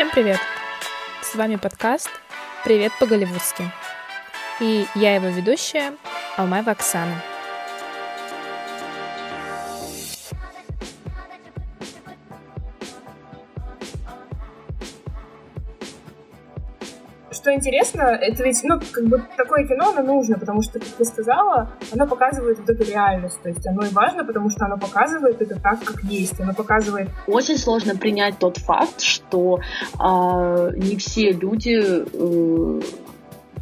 Всем привет! С вами подкаст «Привет по-голливудски». И я его ведущая Алмаева Оксана. Что интересно, это ведь, ну, как бы такое кино, оно нужно, потому что, как ты сказала, оно показывает вот эту реальность. То есть оно и важно, потому что оно показывает это так, как есть. Оно показывает... Очень сложно принять тот факт, что э, не все люди э,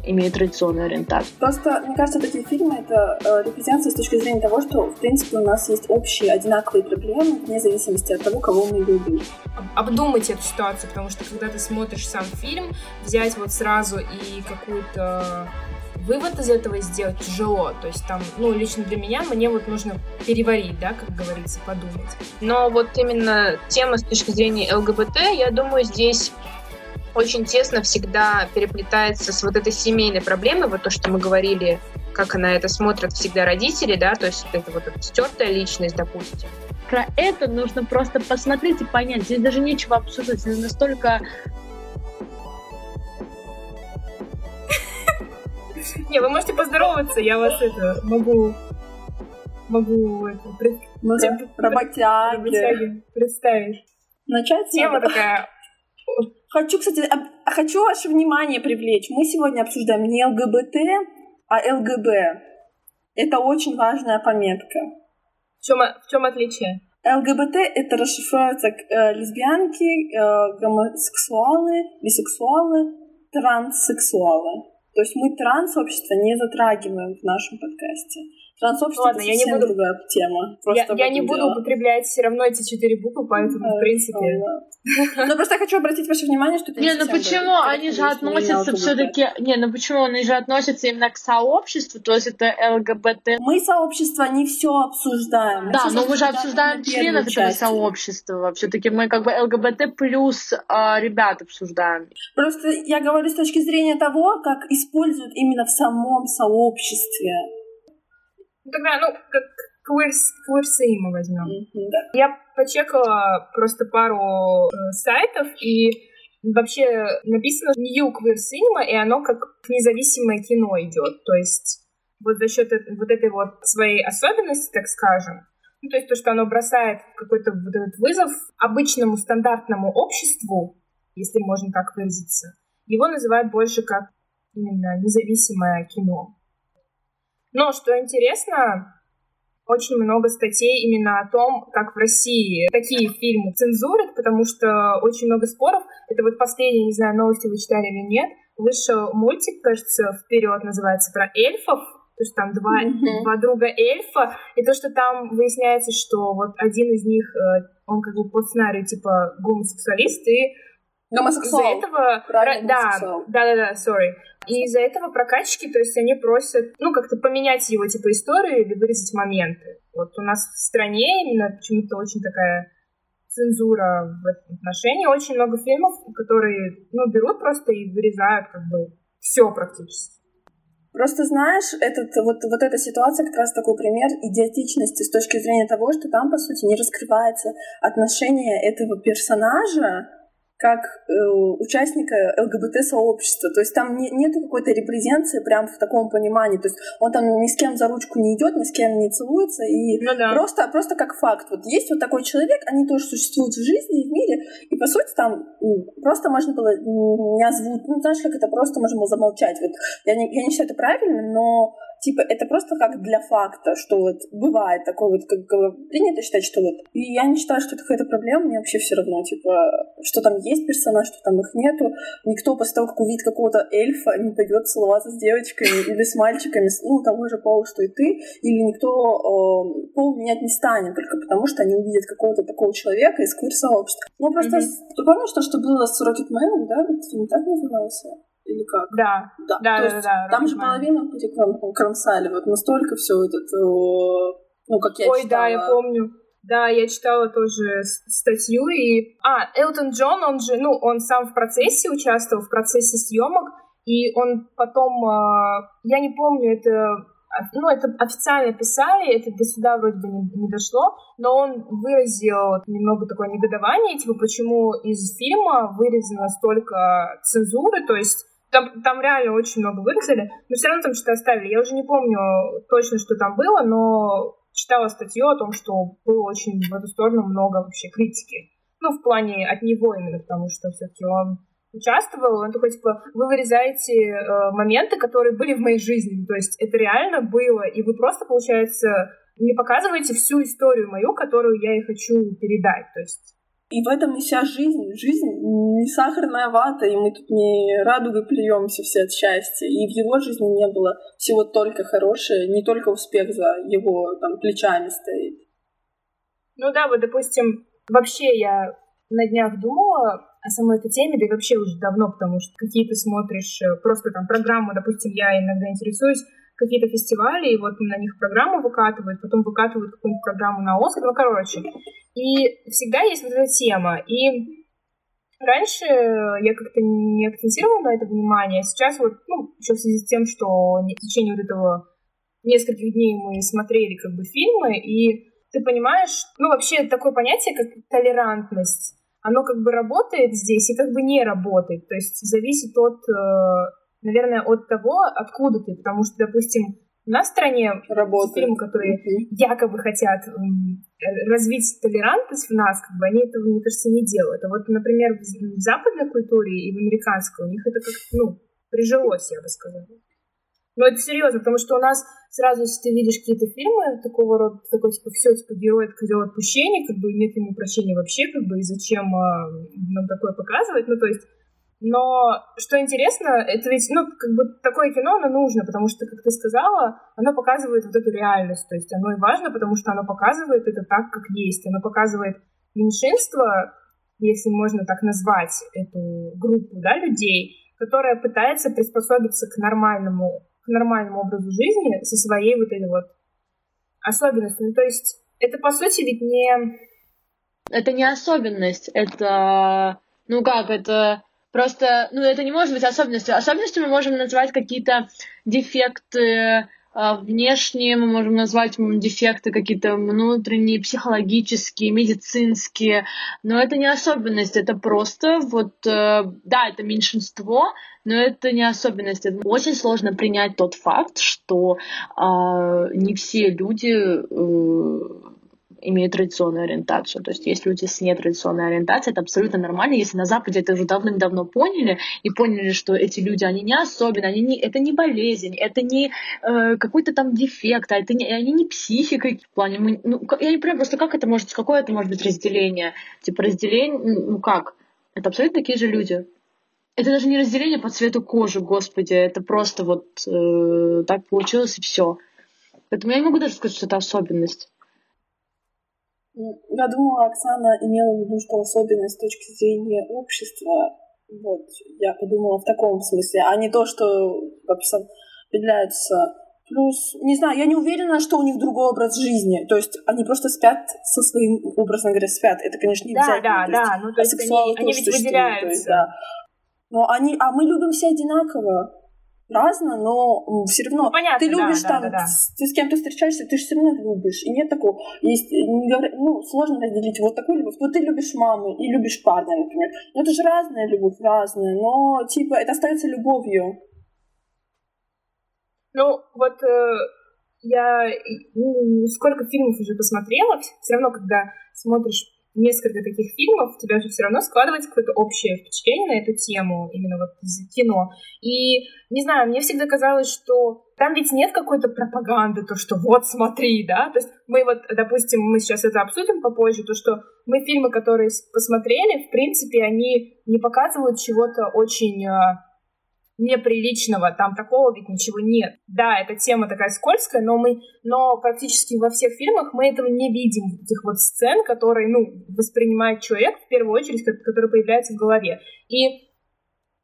имеют традиционную ориентацию. Просто, мне кажется, такие фильмы — это э, репрезентация с точки зрения того, что, в принципе, у нас есть общие, одинаковые проблемы, вне зависимости от того, кого мы любим. Обдумать эту ситуацию, потому что, когда ты смотришь сам фильм, взять вот сразу и какую-то вывод из этого сделать тяжело. То есть там, ну, лично для меня, мне вот нужно переварить, да, как говорится, подумать. Но вот именно тема с точки зрения ЛГБТ, я думаю, здесь очень тесно всегда переплетается с вот этой семейной проблемой, вот то, что мы говорили, как на это смотрят всегда родители, да, то есть это вот эта стертая личность, допустим. Про это нужно просто посмотреть и понять. Здесь даже нечего обсуждать. Это настолько Не, вы можете поздороваться, я вас это могу могу это пред... работяги представить. Начать тема такая Хочу, кстати, хочу ваше внимание привлечь. Мы сегодня обсуждаем не ЛГБТ, а ЛГБ. Это очень важная пометка. В чем, в чем отличие? ЛГБТ это расшифровывается э, лесбиянки, э, гомосексуалы, бисексуалы, транссексуалы. То есть мы транс-общество не затрагиваем в нашем подкасте. Трансобщество Ладно, я не буду... другая тема. я, я не буду употреблять все равно эти четыре буквы, поэтому, в принципе... Ну, просто я хочу обратить ваше внимание, что не, ну почему они же относятся все-таки... Не, ну почему они же относятся именно к сообществу, то есть это ЛГБТ. Мы сообщество не все обсуждаем. Да, но мы же обсуждаем членов этого сообщества. Все-таки мы как бы ЛГБТ плюс а, ребят обсуждаем. Просто я говорю с точки зрения того, как используют именно в самом сообществе. Ну, тогда, ну, как квирсы мы возьмем. Mm-hmm, да. Я почекала просто пару э, сайтов, и вообще написано New Queer Cinema, и оно как независимое кино идет. То есть вот за счет вот этой вот своей особенности, так скажем, ну, то есть то, что оно бросает какой-то вот этот вызов обычному стандартному обществу, если можно так выразиться, его называют больше как именно независимое кино. Но что интересно, очень много статей именно о том, как в России такие фильмы цензурят, потому что очень много споров. Это вот последние, не знаю, новости вы читали или нет. Вышел мультик, кажется, вперед называется про эльфов, то есть там два, mm-hmm. два друга эльфа, и то, что там выясняется, что вот один из них, э, он как бы по сценарию типа гомосексуалист, и Гомосексуал. Из-за этого... Правильно, да, да, да, да, sorry. И из-за этого прокатчики, то есть они просят, ну, как-то поменять его, типа, историю или вырезать моменты. Вот у нас в стране именно почему-то очень такая цензура в этом отношении. Очень много фильмов, которые, ну, берут просто и вырезают, как бы, все практически. Просто знаешь, этот, вот, вот эта ситуация как раз такой пример идиотичности с точки зрения того, что там, по сути, не раскрывается отношение этого персонажа как э, участника ЛГБТ-сообщества. То есть там не, нет какой-то репрезенции прям в таком понимании. То есть он там ни с кем за ручку не идет, ни с кем не целуется. И ну, да. просто, просто как факт. Вот есть вот такой человек, они тоже существуют в жизни и в мире. И по сути там просто можно было не озвучить. Ну, знаешь, как это просто можно было замолчать. Вот я не, я не считаю это правильно, но типа, это просто как для факта, что вот бывает такое вот, как принято считать, что вот... И я не считаю, что это какая-то проблема, мне вообще все равно, типа, что там есть персонаж, что там их нету. Никто после того, как увидит какого-то эльфа, не пойдет целоваться с девочками или с мальчиками, ну, того же пола, что и ты, или никто э, пол менять не станет, только потому что они увидят какого-то такого человека из квир-сообщества. Ну, просто mm-hmm. ты помнишь то, что было с Рокетменом, да? Фильм так назывался? Или как? Да. Да, да, да, да, да. Там же половину перекромсали. Вот настолько все этот, ну, как я Ой, читала. да, я помню. Да, я читала тоже статью и... А, Элтон Джон, он же, ну, он сам в процессе участвовал, в процессе съемок, и он потом, а, я не помню, это ну, это официально писали, это до суда вроде бы не, не дошло, но он выразил немного такое негодование, типа, почему из фильма вырезано столько цензуры, то есть там, там реально очень много вырезали, но все равно там что-то оставили. Я уже не помню точно, что там было, но читала статью о том, что было очень в эту сторону много вообще критики. Ну, в плане от него именно, потому что все-таки он участвовал, он такой, типа, вы вырезаете э, моменты, которые были в моей жизни, то есть это реально было, и вы просто, получается, не показываете всю историю мою, которую я и хочу передать, то есть и в этом и вся жизнь. Жизнь не сахарная вата, и мы тут не радугой плюемся все от счастья. И в его жизни не было всего только хорошее, не только успех за его там плечами стоит. Ну да, вот, допустим, вообще я на днях думала о самой этой теме, да и вообще уже давно, потому что какие то смотришь э, просто там программу, допустим, я иногда интересуюсь, какие-то фестивали, и вот на них программу выкатывают, потом выкатывают какую-нибудь программу на Оскар, ну, короче. И всегда есть вот эта тема. И раньше я как-то не акцентировала на это внимание, а сейчас вот, ну, еще в связи с тем, что в течение вот этого нескольких дней мы смотрели как бы фильмы, и ты понимаешь, ну, вообще такое понятие, как толерантность, оно как бы работает здесь и как бы не работает. То есть зависит от, э, наверное, от того, откуда ты. Потому что, допустим, у нас в стране Работает. фильмы, которые mm-hmm. якобы хотят развить толерантность в нас, как бы они этого, мне кажется, не делают. А вот, например, в, западной культуре и в американской у них это как ну, прижилось, я бы сказала. Но это серьезно, потому что у нас сразу, если ты видишь какие-то фильмы такого рода, такой, типа, все, типа, герой козел отпущения, как бы нет ему прощения вообще, как бы, и зачем а, нам такое показывать, ну, то есть, но что интересно, это ведь, ну, как бы такое кино, оно нужно, потому что, как ты сказала, оно показывает вот эту реальность, то есть оно и важно, потому что оно показывает это так, как есть, оно показывает меньшинство, если можно так назвать эту группу, да, людей, которая пытается приспособиться к нормальному нормальному образу жизни со своей вот этой вот особенностью. Ну, то есть это, по сути, ведь не... Это не особенность, это... Ну как, это просто... Ну, это не может быть особенностью. Особенностью мы можем назвать какие-то дефекты а, внешние, мы можем назвать дефекты какие-то внутренние, психологические, медицинские, но это не особенность, это просто вот, э, да, это меньшинство, но это не особенность. Очень сложно принять тот факт, что э, не все люди э, имеют традиционную ориентацию. То есть есть люди с нетрадиционной ориентацией, это абсолютно нормально. Если на Западе это уже давным-давно поняли и поняли, что эти люди, они не особенные, они не, это не болезнь, это не э, какой-то там дефект, а это не, они не психика в плане. Мы, ну, я не понимаю просто, как это может, какое это может быть разделение? Типа разделение, ну как? Это абсолютно такие же люди. Это даже не разделение по цвету кожи, господи, это просто вот э, так получилось и все. Поэтому я не могу даже сказать, что это особенность. Я думала, Оксана имела в виду, что особенность с точки зрения общества. Вот, я подумала в таком смысле, а не то, что определяется. Плюс, не знаю, я не уверена, что у них другой образ жизни. То есть они просто спят со своим, образом говоря, спят. Это, конечно, не да, обязательно. Да, да, ну то есть они, они ведь выделяются. есть, да. Но они, а мы любим все одинаково разно, но все равно ну, понятно, ты любишь да, там, да, да, да. ты с кем-то встречаешься, ты же все равно любишь. И нет такого. Есть, не говоря, ну, сложно разделить вот такую любовь. Вот ты любишь маму и любишь парня, например. Ну, это же разная любовь, разная, но, типа, это остается любовью. Ну, вот э, я ну, сколько фильмов уже посмотрела, все равно, когда смотришь несколько таких фильмов, у тебя же все равно складывается какое-то общее впечатление на эту тему, именно вот из кино. И, не знаю, мне всегда казалось, что там ведь нет какой-то пропаганды, то, что вот смотри, да, то есть мы вот, допустим, мы сейчас это обсудим попозже, то, что мы фильмы, которые посмотрели, в принципе, они не показывают чего-то очень а, неприличного, там такого ведь ничего нет. Да, эта тема такая скользкая, но мы, но практически во всех фильмах мы этого не видим, этих вот сцен, которые, ну, воспринимает человек в первую очередь, который появляется в голове. И,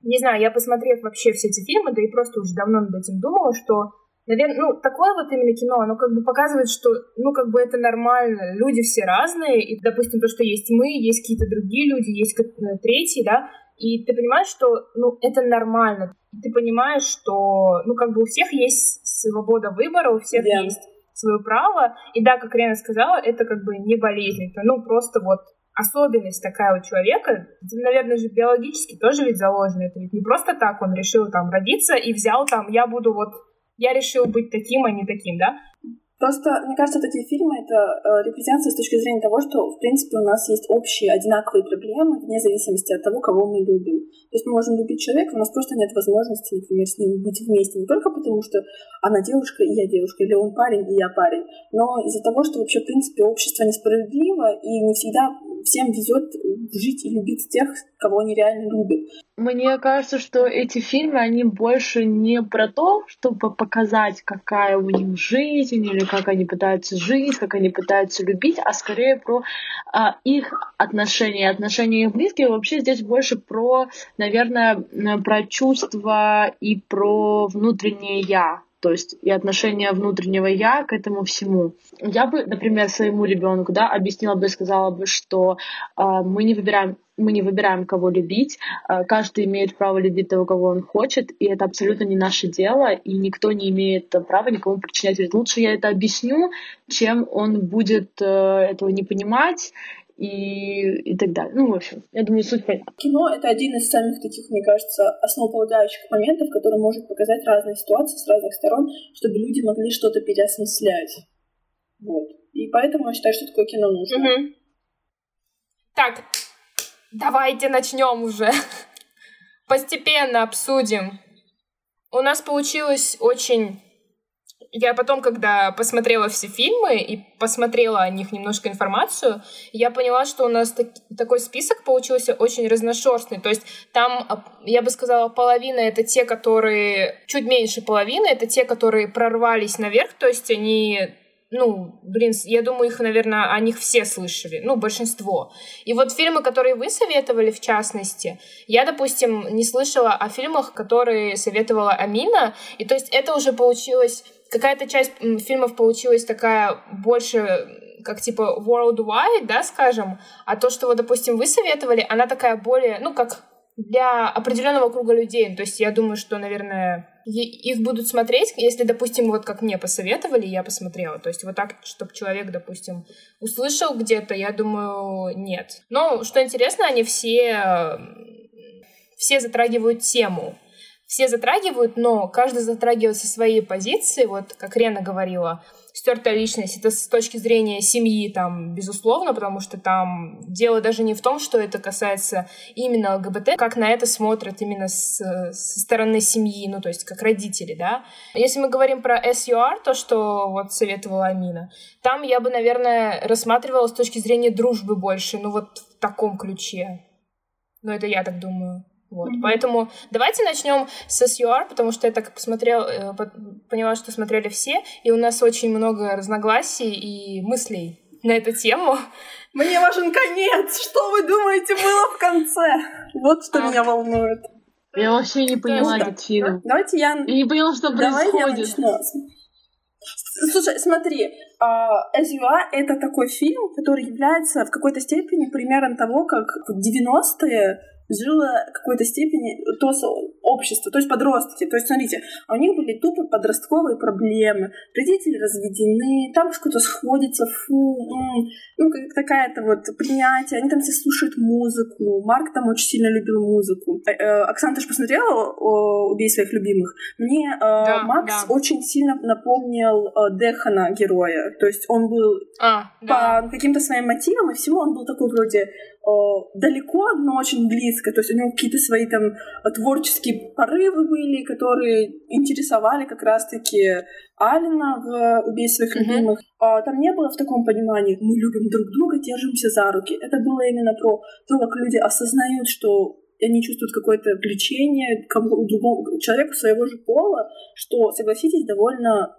не знаю, я посмотрев вообще все эти фильмы, да и просто уже давно над этим думала, что Наверное, ну, такое вот именно кино, оно как бы показывает, что, ну, как бы это нормально, люди все разные, и, допустим, то, что есть мы, есть какие-то другие люди, есть третьи, да, и ты понимаешь, что, ну, это нормально. И ты понимаешь, что, ну, как бы у всех есть свобода выбора, у всех yeah. есть свое право. И да, как Рена сказала, это как бы не болезнь, это, ну, просто вот особенность такая у человека, наверное же биологически тоже ведь заложено. Это ведь не просто так он решил там родиться и взял там, я буду вот, я решил быть таким, а не таким, да? Просто, мне кажется, такие фильмы — это э, репрезентация с точки зрения того, что, в принципе, у нас есть общие, одинаковые проблемы, вне зависимости от того, кого мы любим. То есть мы можем любить человека, у нас просто нет возможности, например, с ним быть вместе не только потому, что она девушка, и я девушка, или он парень, и я парень, но из-за того, что вообще, в принципе, общество несправедливо, и не всегда всем везет жить и любить тех, кого они реально любят. Мне кажется, что эти фильмы, они больше не про то, чтобы показать, какая у них жизнь, или как они пытаются жить, как они пытаются любить, а скорее про а, их отношения, отношения их близких. Вообще здесь больше про, наверное, про чувства и про внутреннее «я», то есть и отношение внутреннего я к этому всему. Я бы, например, своему ребенку, да, объяснила бы, сказала бы, что э, мы не выбираем мы не выбираем, кого любить. Э, каждый имеет право любить того, кого он хочет, и это абсолютно не наше дело, и никто не имеет права никому причинять вред. Лучше я это объясню, чем он будет э, этого не понимать и, и так далее. Ну, в общем, я думаю, суть понятна. Кино — это один из самых таких, мне кажется, основополагающих моментов, который может показать разные ситуации с разных сторон, чтобы люди могли что-то переосмыслять. Вот. И поэтому я считаю, что такое кино нужно. Угу. Так, давайте начнем уже. Постепенно обсудим. У нас получилось очень я потом, когда посмотрела все фильмы и посмотрела о них немножко информацию, я поняла, что у нас так, такой список получился очень разношерстный. То есть там, я бы сказала, половина — это те, которые... Чуть меньше половины — это те, которые прорвались наверх, то есть они ну, блин, я думаю, их, наверное, о них все слышали, ну, большинство. И вот фильмы, которые вы советовали, в частности, я, допустим, не слышала о фильмах, которые советовала Амина, и то есть это уже получилось какая-то часть фильмов получилась такая больше как типа worldwide, да, скажем, а то, что вот, допустим, вы советовали, она такая более, ну, как для определенного круга людей. То есть я думаю, что, наверное, их будут смотреть, если, допустим, вот как мне посоветовали, я посмотрела. То есть вот так, чтобы человек, допустим, услышал где-то, я думаю, нет. Но, что интересно, они все, все затрагивают тему все затрагивают, но каждый затрагивает со своей позиции, вот как Рена говорила, стертая личность, это с точки зрения семьи, там, безусловно, потому что там дело даже не в том, что это касается именно ЛГБТ, как на это смотрят именно с, со стороны семьи, ну, то есть как родители, да. Если мы говорим про SUR, то, что вот советовала Амина, там я бы, наверное, рассматривала с точки зрения дружбы больше, ну, вот в таком ключе. Ну, это я так думаю. Вот. Mm-hmm. Поэтому давайте начнем с SUR, потому что я так посмотрел, э, поняла, что смотрели все, и у нас очень много разногласий и мыслей на эту тему. Мне важен конец! Что вы думаете было в конце? Вот что а. меня волнует. Я вообще не поняла этот фильм. Давайте я... Я не поняла, что Давай происходит. Я Слушай, смотри, SUA — это такой фильм, который является в какой-то степени примером того, как в 90-е жило в какой-то степени то общество, то есть подростки. То есть, смотрите, у них были тупо подростковые проблемы, родители разведены, там что-то сходится, фу, м-м, ну, как такая-то вот принятие, они там все слушают музыку, Марк там очень сильно любил музыку. Э, э, Оксана, ты же посмотрела «Убей своих любимых»? Мне э, да, Макс да. очень сильно напомнил Дехана, героя, то есть он был а, по да. каким-то своим мотивам и всего, он был такой вроде далеко, но очень близко. То есть у него какие-то свои там творческие порывы были, которые интересовали как раз-таки Алина в «Убей своих mm-hmm. любимых». А, там не было в таком понимании «мы любим друг друга, держимся за руки». Это было именно про то, как люди осознают, что они чувствуют какое-то влечение к другому человеку своего же пола, что, согласитесь, довольно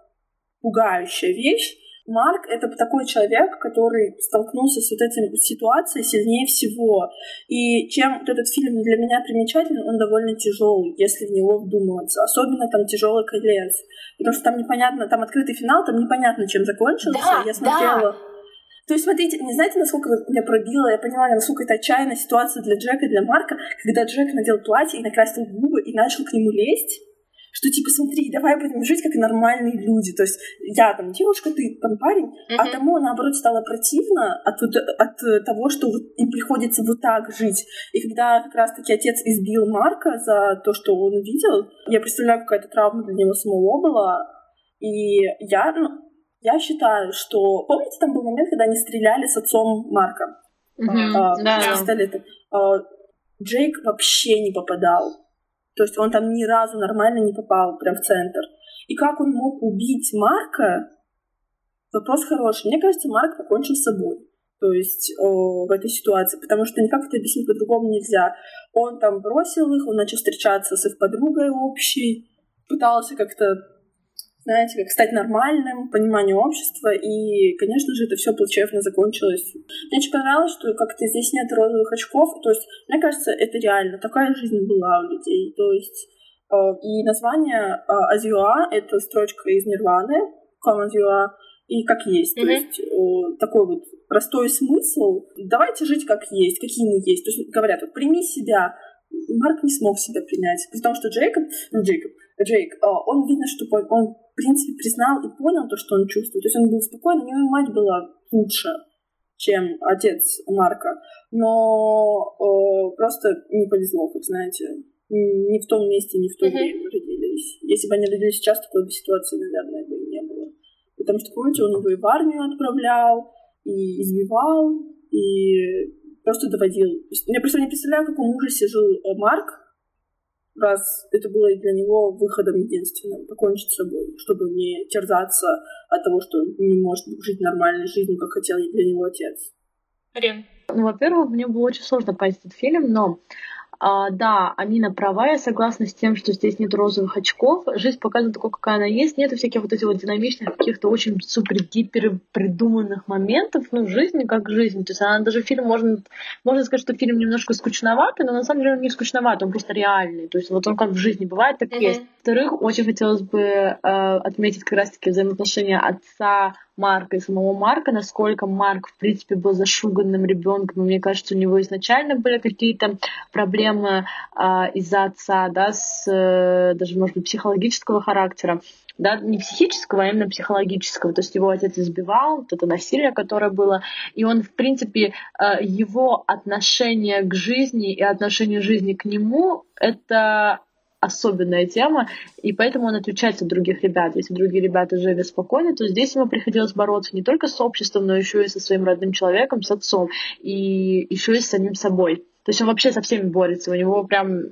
пугающая вещь, Марк — это такой человек, который столкнулся с вот этой ситуацией сильнее всего. И чем вот этот фильм для меня примечателен, он довольно тяжелый, если в него вдумываться. Особенно там тяжелый конец. Потому что там непонятно, там открытый финал, там непонятно, чем закончился. Да, Я смотрела... Да. То есть, смотрите, не знаете, насколько меня пробило, я поняла, насколько это отчаянная ситуация для Джека и для Марка, когда Джек надел платье и накрасил губы и начал к нему лезть, что типа смотри, давай будем жить как нормальные люди. То есть я там девушка, ты там парень, uh-huh. а тому наоборот стало противно от, от того, что им приходится вот так жить. И когда как раз-таки отец избил Марка за то, что он увидел, я представляю, какая-то травма для него самого была. И я, ну, я считаю, что... Помните, там был момент, когда они стреляли с отцом Марка? Mm-hmm. А, да, пистолетом. А, Джейк вообще не попадал. То есть он там ни разу нормально не попал прям в центр. И как он мог убить Марка? Вопрос хороший. Мне кажется, Марк покончил с собой. То есть о, в этой ситуации, потому что никак это объяснить по-другому нельзя. Он там бросил их, он начал встречаться с их подругой общей, пытался как-то знаете, как стать нормальным, пониманию общества, и, конечно же, это все плачевно закончилось. Мне очень понравилось, что как-то здесь нет розовых очков, то есть, мне кажется, это реально, такая жизнь была у людей, то есть, э, и название э, Азиуа — это строчка из Нирваны, Азиуа, и как есть. Mm-hmm. То есть э, такой вот простой смысл. Давайте жить как есть, какие мы есть. То есть говорят, вот прими себя. Марк не смог себя принять. Потому что Джейкоб, ну Джейкоб, Джейк, он видно, что он в принципе, признал и понял то, что он чувствует. То есть он был спокоен, у него мать была лучше, чем отец Марка. Но э, просто не повезло, как знаете. Не в том месте, не в то время родились. Если бы они родились сейчас, такой бы ситуации, наверное, бы и не было. Потому что, помните, он его и в армию отправлял, и избивал, и просто доводил. Я просто не представляю, в каком ужасе жил э, Марк, раз это было для него выходом единственным, покончить с собой, чтобы не терзаться от того, что он не может жить нормальной жизнью, как хотел для него отец. Рен. Ну, во-первых, мне было очень сложно понять этот фильм, но а, да, Амина права, я согласна с тем, что здесь нет розовых очков. Жизнь показывает такой, какая она есть. Нет всяких вот этих вот динамичных, каких-то очень супер-гипер придуманных моментов. Ну, жизнь как жизнь. То есть она даже фильм, можно, можно сказать, что фильм немножко скучноватый, но на самом деле он не скучноватый, он просто реальный. То есть вот он как в жизни бывает, так и mm-hmm. есть. Во-вторых, очень хотелось бы э, отметить как раз-таки взаимоотношения отца Марка и самого Марка, насколько Марк, в принципе, был зашуганным ребенком. Мне кажется, у него изначально были какие-то проблемы а, из-за отца, да, с э, даже, может быть, психологического характера да, не психического, а именно психологического. То есть его отец избивал, вот это насилие, которое было, и он, в принципе, э, его отношение к жизни и отношение жизни к нему, это особенная тема, и поэтому он отличается от других ребят. Если другие ребята жили спокойно, то здесь ему приходилось бороться не только с обществом, но еще и со своим родным человеком, с отцом, и еще и с самим собой. То есть он вообще со всеми борется. У него прям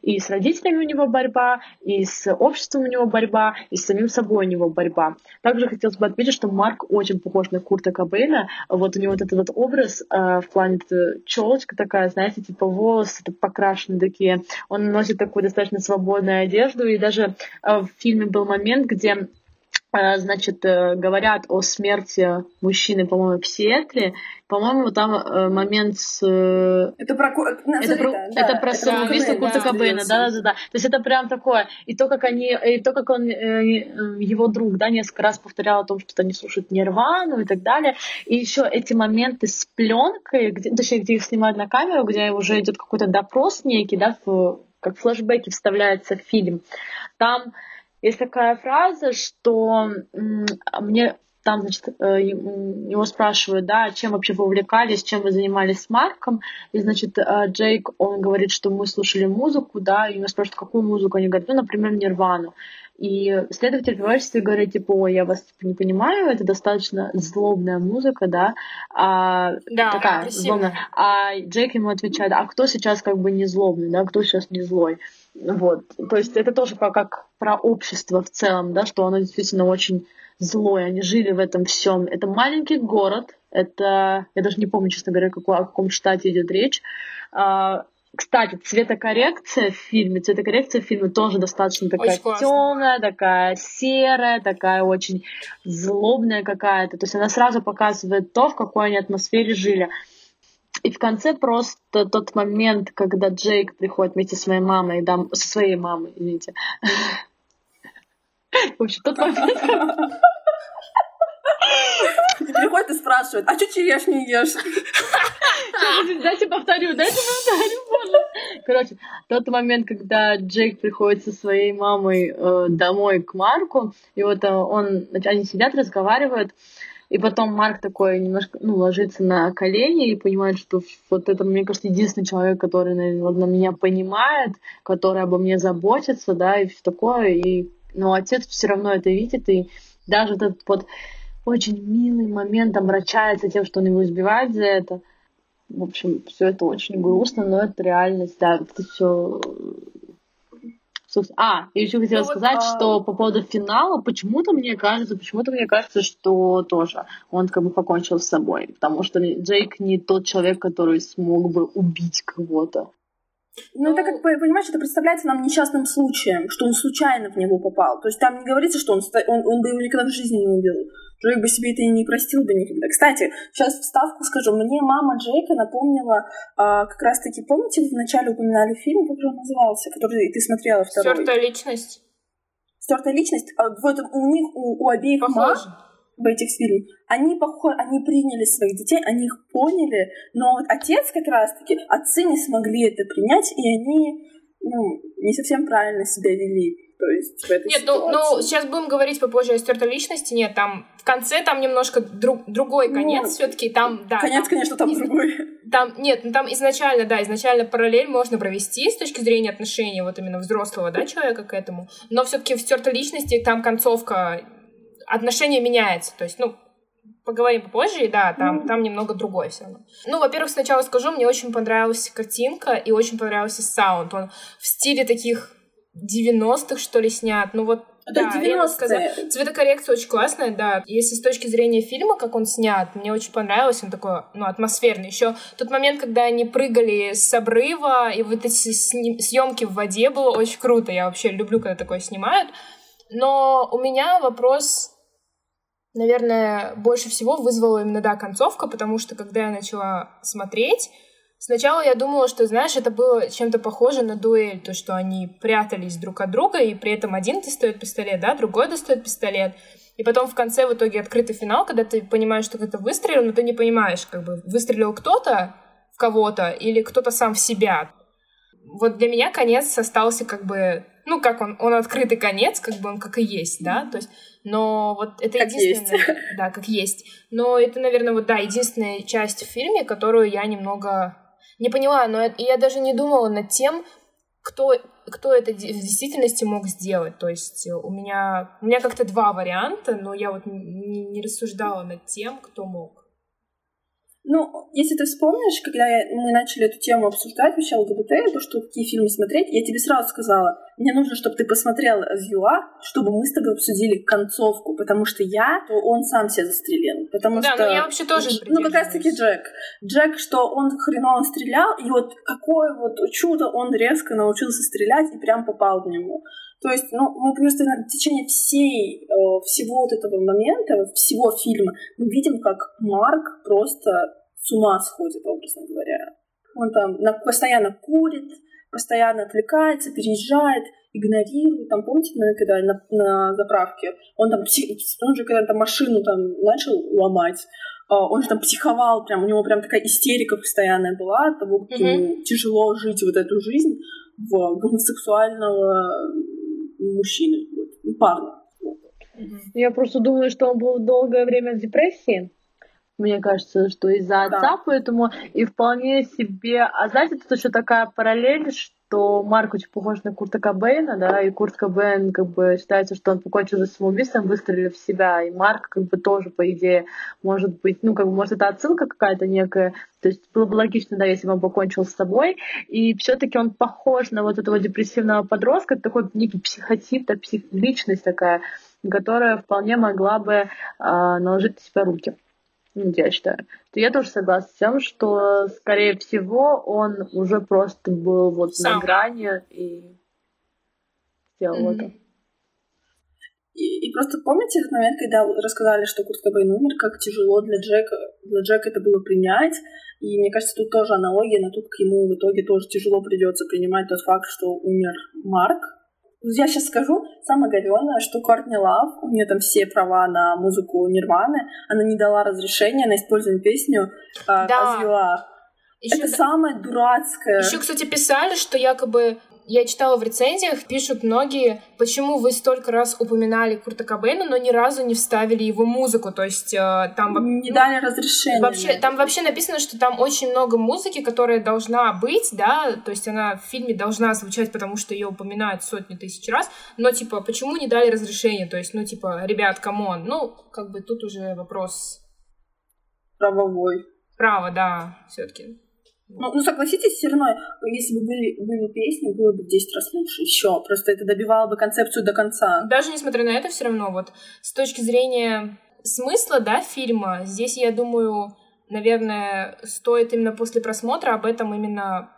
и с родителями у него борьба, и с обществом у него борьба, и с самим собой у него борьба. Также хотелось бы отметить, что Марк очень похож на Курта Кобейна. Вот у него вот этот вот образ э, в плане челочка такая, знаете, типа волосы покрашены такие. Он носит такую достаточно свободную одежду. И даже э, в фильме был момент, где Э, значит, э, говорят о смерти мужчины, по-моему, в Сиэтле. По-моему, там э, момент с... Это про, это про, да, это про самоубийство Курта Кобейна, да, да, да, да. То есть это прям такое. И то, как они, и то, как он, его друг, да, несколько раз повторял о том, что они слушают Нирвану и так далее. И еще эти моменты с пленкой, где, точнее, где их снимают на камеру, где уже идет какой-то допрос некий, да, в, как флешбеки вставляется в фильм. Там есть такая фраза, что мне там, значит, э, его спрашивают, да, чем вообще вы увлекались, чем вы занимались с Марком, и, значит, э, Джейк, он говорит, что мы слушали музыку, да, и его спрашивают, какую музыку, они говорят, ну, например, Нирвану. И следователь в говорит, типа, ой, я вас типа, не понимаю, это достаточно злобная музыка, да, а, да такая злобная. А Джейк ему отвечает, а кто сейчас как бы не злобный, да, кто сейчас не злой? Вот. То есть это тоже как, как про общество в целом, да, что оно действительно очень злое, они жили в этом всем. Это маленький город, это, я даже не помню, честно говоря, какой, о каком штате идет речь. А, кстати, цветокоррекция в фильме, цветокоррекция в фильме тоже достаточно такая темная, такая серая, такая очень злобная какая-то. То есть она сразу показывает то, в какой они атмосфере жили. И в конце просто тот момент, когда Джейк приходит вместе со своей мамой, да, со своей мамой, извините. В общем, тот момент... приходит и спрашивает, а что черешню ешь? Дайте повторю, дайте повторю, Короче, тот момент, когда Джейк приходит со своей мамой э, домой к Марку, и вот э, он, они сидят, разговаривают, и потом Марк такой немножко, ну, ложится на колени и понимает, что вот это, мне кажется, единственный человек, который, наверное, меня понимает, который обо мне заботится, да, и все такое. И, но отец все равно это видит, и даже этот вот очень милый момент обращается тем, что он его избивает за это. В общем, все это очень грустно, но это реальность, да, это все а, я еще хотела ну, сказать, вот, что по поводу финала, почему-то мне кажется, почему-то мне кажется, что тоже он как бы покончил с собой, потому что Джейк не тот человек, который смог бы убить кого-то. Ну, это как, понимаешь, это представляется нам несчастным случаем, что он случайно в него попал. То есть там не говорится, что он, он, он бы его никогда в жизни не убил. Джейк бы себе это и не простил бы никогда. Кстати, сейчас вставку скажу. Мне мама Джейка напомнила а, как раз-таки, помните, вы вначале упоминали фильм, как же он назывался, который ты смотрела второй? Стертая личность. Стертая личность. А, в этом у них, у, у обеих Похоже. мам в этих фильмах, они похожи, они приняли своих детей, они их поняли, но вот отец как раз-таки, отцы не смогли это принять, и они ну, не совсем правильно себя вели. То есть в этой Нет, ну, ну сейчас будем говорить попозже о стертой личности. Нет, там в конце там немножко друг, другой ну, конец все-таки. Там, да. Конец, там, конечно, там из, другой. Там, нет, ну там изначально, да, изначально параллель можно провести с точки зрения отношений вот именно взрослого, да, человека к этому. Но все-таки в стертой личности там концовка отношение меняется. То есть, ну, поговорим попозже, и да, там, mm. там немного другое все равно. Ну, во-первых, сначала скажу, мне очень понравилась картинка и очень понравился саунд. Он в стиле таких 90-х, что ли, снят. Ну вот да, да я сказать. Цветокоррекция очень классная, да. Если с точки зрения фильма, как он снят, мне очень понравилось, он такой, ну, атмосферный. Еще тот момент, когда они прыгали с обрыва, и вот эти съемки в воде было очень круто. Я вообще люблю, когда такое снимают. Но у меня вопрос наверное, больше всего вызвала именно, да, концовка, потому что, когда я начала смотреть, сначала я думала, что, знаешь, это было чем-то похоже на дуэль, то, что они прятались друг от друга, и при этом один достает пистолет, да, другой достает пистолет, и потом в конце в итоге открытый финал, когда ты понимаешь, что кто-то выстрелил, но ты не понимаешь, как бы выстрелил кто-то в кого-то или кто-то сам в себя. Вот для меня конец остался как бы, ну, как он, он открытый конец, как бы он как и есть, да, то есть но вот это как единственная... Есть. Да, как есть. Но это, наверное, вот, да, единственная часть в фильме, которую я немного не поняла, но я даже не думала над тем, кто, кто это в действительности мог сделать. То есть у меня, у меня как-то два варианта, но я вот не, не рассуждала над тем, кто мог. Ну, если ты вспомнишь, когда я, мы начали эту тему обсуждать, вообще ЛГБТ, то, что какие фильмы смотреть, я тебе сразу сказала, мне нужно, чтобы ты посмотрел Зюа, чтобы мы с тобой обсудили концовку, потому что я, то он сам себя застрелил. Потому да, что... ну я вообще тоже Ну, как раз-таки Джек. Джек, что он хреново стрелял, и вот какое вот чудо он резко научился стрелять и прям попал в него. То есть, ну, мы просто в течение всей, э, всего вот этого момента, всего фильма, мы видим, как Марк просто с ума сходит, образно говоря. Он там на, постоянно курит, постоянно отвлекается, переезжает, игнорирует. Там, помните, когда на, на заправке, он там, он же когда там машину там начал ломать, а, он же там психовал, прям, у него прям такая истерика постоянная была от того, как mm-hmm. ему тяжело жить вот эту жизнь в гомосексуального мужчины, вот, ну, парня. Я просто думаю, что он был долгое время в депрессии. Мне кажется, что из-за отца, да. поэтому и вполне себе... А знаете, тут еще такая параллель, что Марк очень похож на Курта Кобейна, да, и Курт Кобейн как бы считается, что он покончил за самоубийством, выстрелив в себя, и Марк как бы тоже, по идее, может быть, ну, как бы, может, это отсылка какая-то некая, то есть было бы логично, да, если бы он покончил с собой, и все таки он похож на вот этого депрессивного подростка, такой некий психотип, да, псих... личность такая, которая вполне могла бы э, наложить на себя руки я считаю, то я тоже согласна с тем, что, скорее всего, он уже просто был вот Сам. на грани и сделал mm-hmm. это. И, и просто помните этот момент, когда рассказали, что Курт Кобейн умер, как тяжело для Джека, для Джека это было принять. И мне кажется, тут тоже аналогия на то, как ему в итоге тоже тяжело придется принимать тот факт, что умер Марк. Я сейчас скажу, самое говёное, что Кортни Лав, у нее там все права на музыку Нирваны, она не дала разрешения на использование песню э, да. Еще, это да. самое дурацкое. Еще, кстати, писали, что якобы я читала в рецензиях, пишут многие, почему вы столько раз упоминали Курта Кобейна, но ни разу не вставили его музыку, то есть э, там... Не дали разрешения. Вообще, там вообще написано, что там очень много музыки, которая должна быть, да, то есть она в фильме должна звучать, потому что ее упоминают сотни тысяч раз, но, типа, почему не дали разрешения, то есть, ну, типа, ребят, come on, ну, как бы тут уже вопрос... Правовой. Право, да, все таки ну, ну, согласитесь, все равно, если бы были, были песни, было бы в 10 раз лучше еще. Просто это добивало бы концепцию до конца. Даже несмотря на это, все равно, вот с точки зрения смысла, да, фильма, здесь, я думаю, наверное, стоит именно после просмотра об этом именно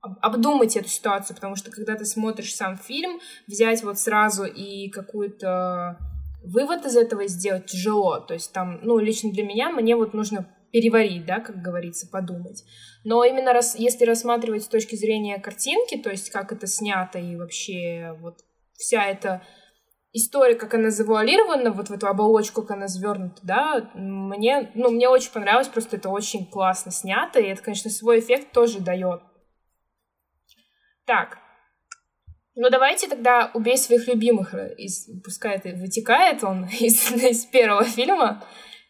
обдумать эту ситуацию, потому что когда ты смотришь сам фильм, взять вот сразу и какую-то вывод из этого сделать тяжело. То есть там, ну, лично для меня, мне вот нужно переварить, да, как говорится, подумать. Но именно раз, если рассматривать с точки зрения картинки, то есть как это снято и вообще вот вся эта история, как она завуалирована, вот в эту оболочку, как она завернута, да, мне, ну, мне очень понравилось, просто это очень классно снято, и это, конечно, свой эффект тоже дает. Так, ну давайте тогда «Убей своих любимых», из, пускай это вытекает он из, из первого фильма,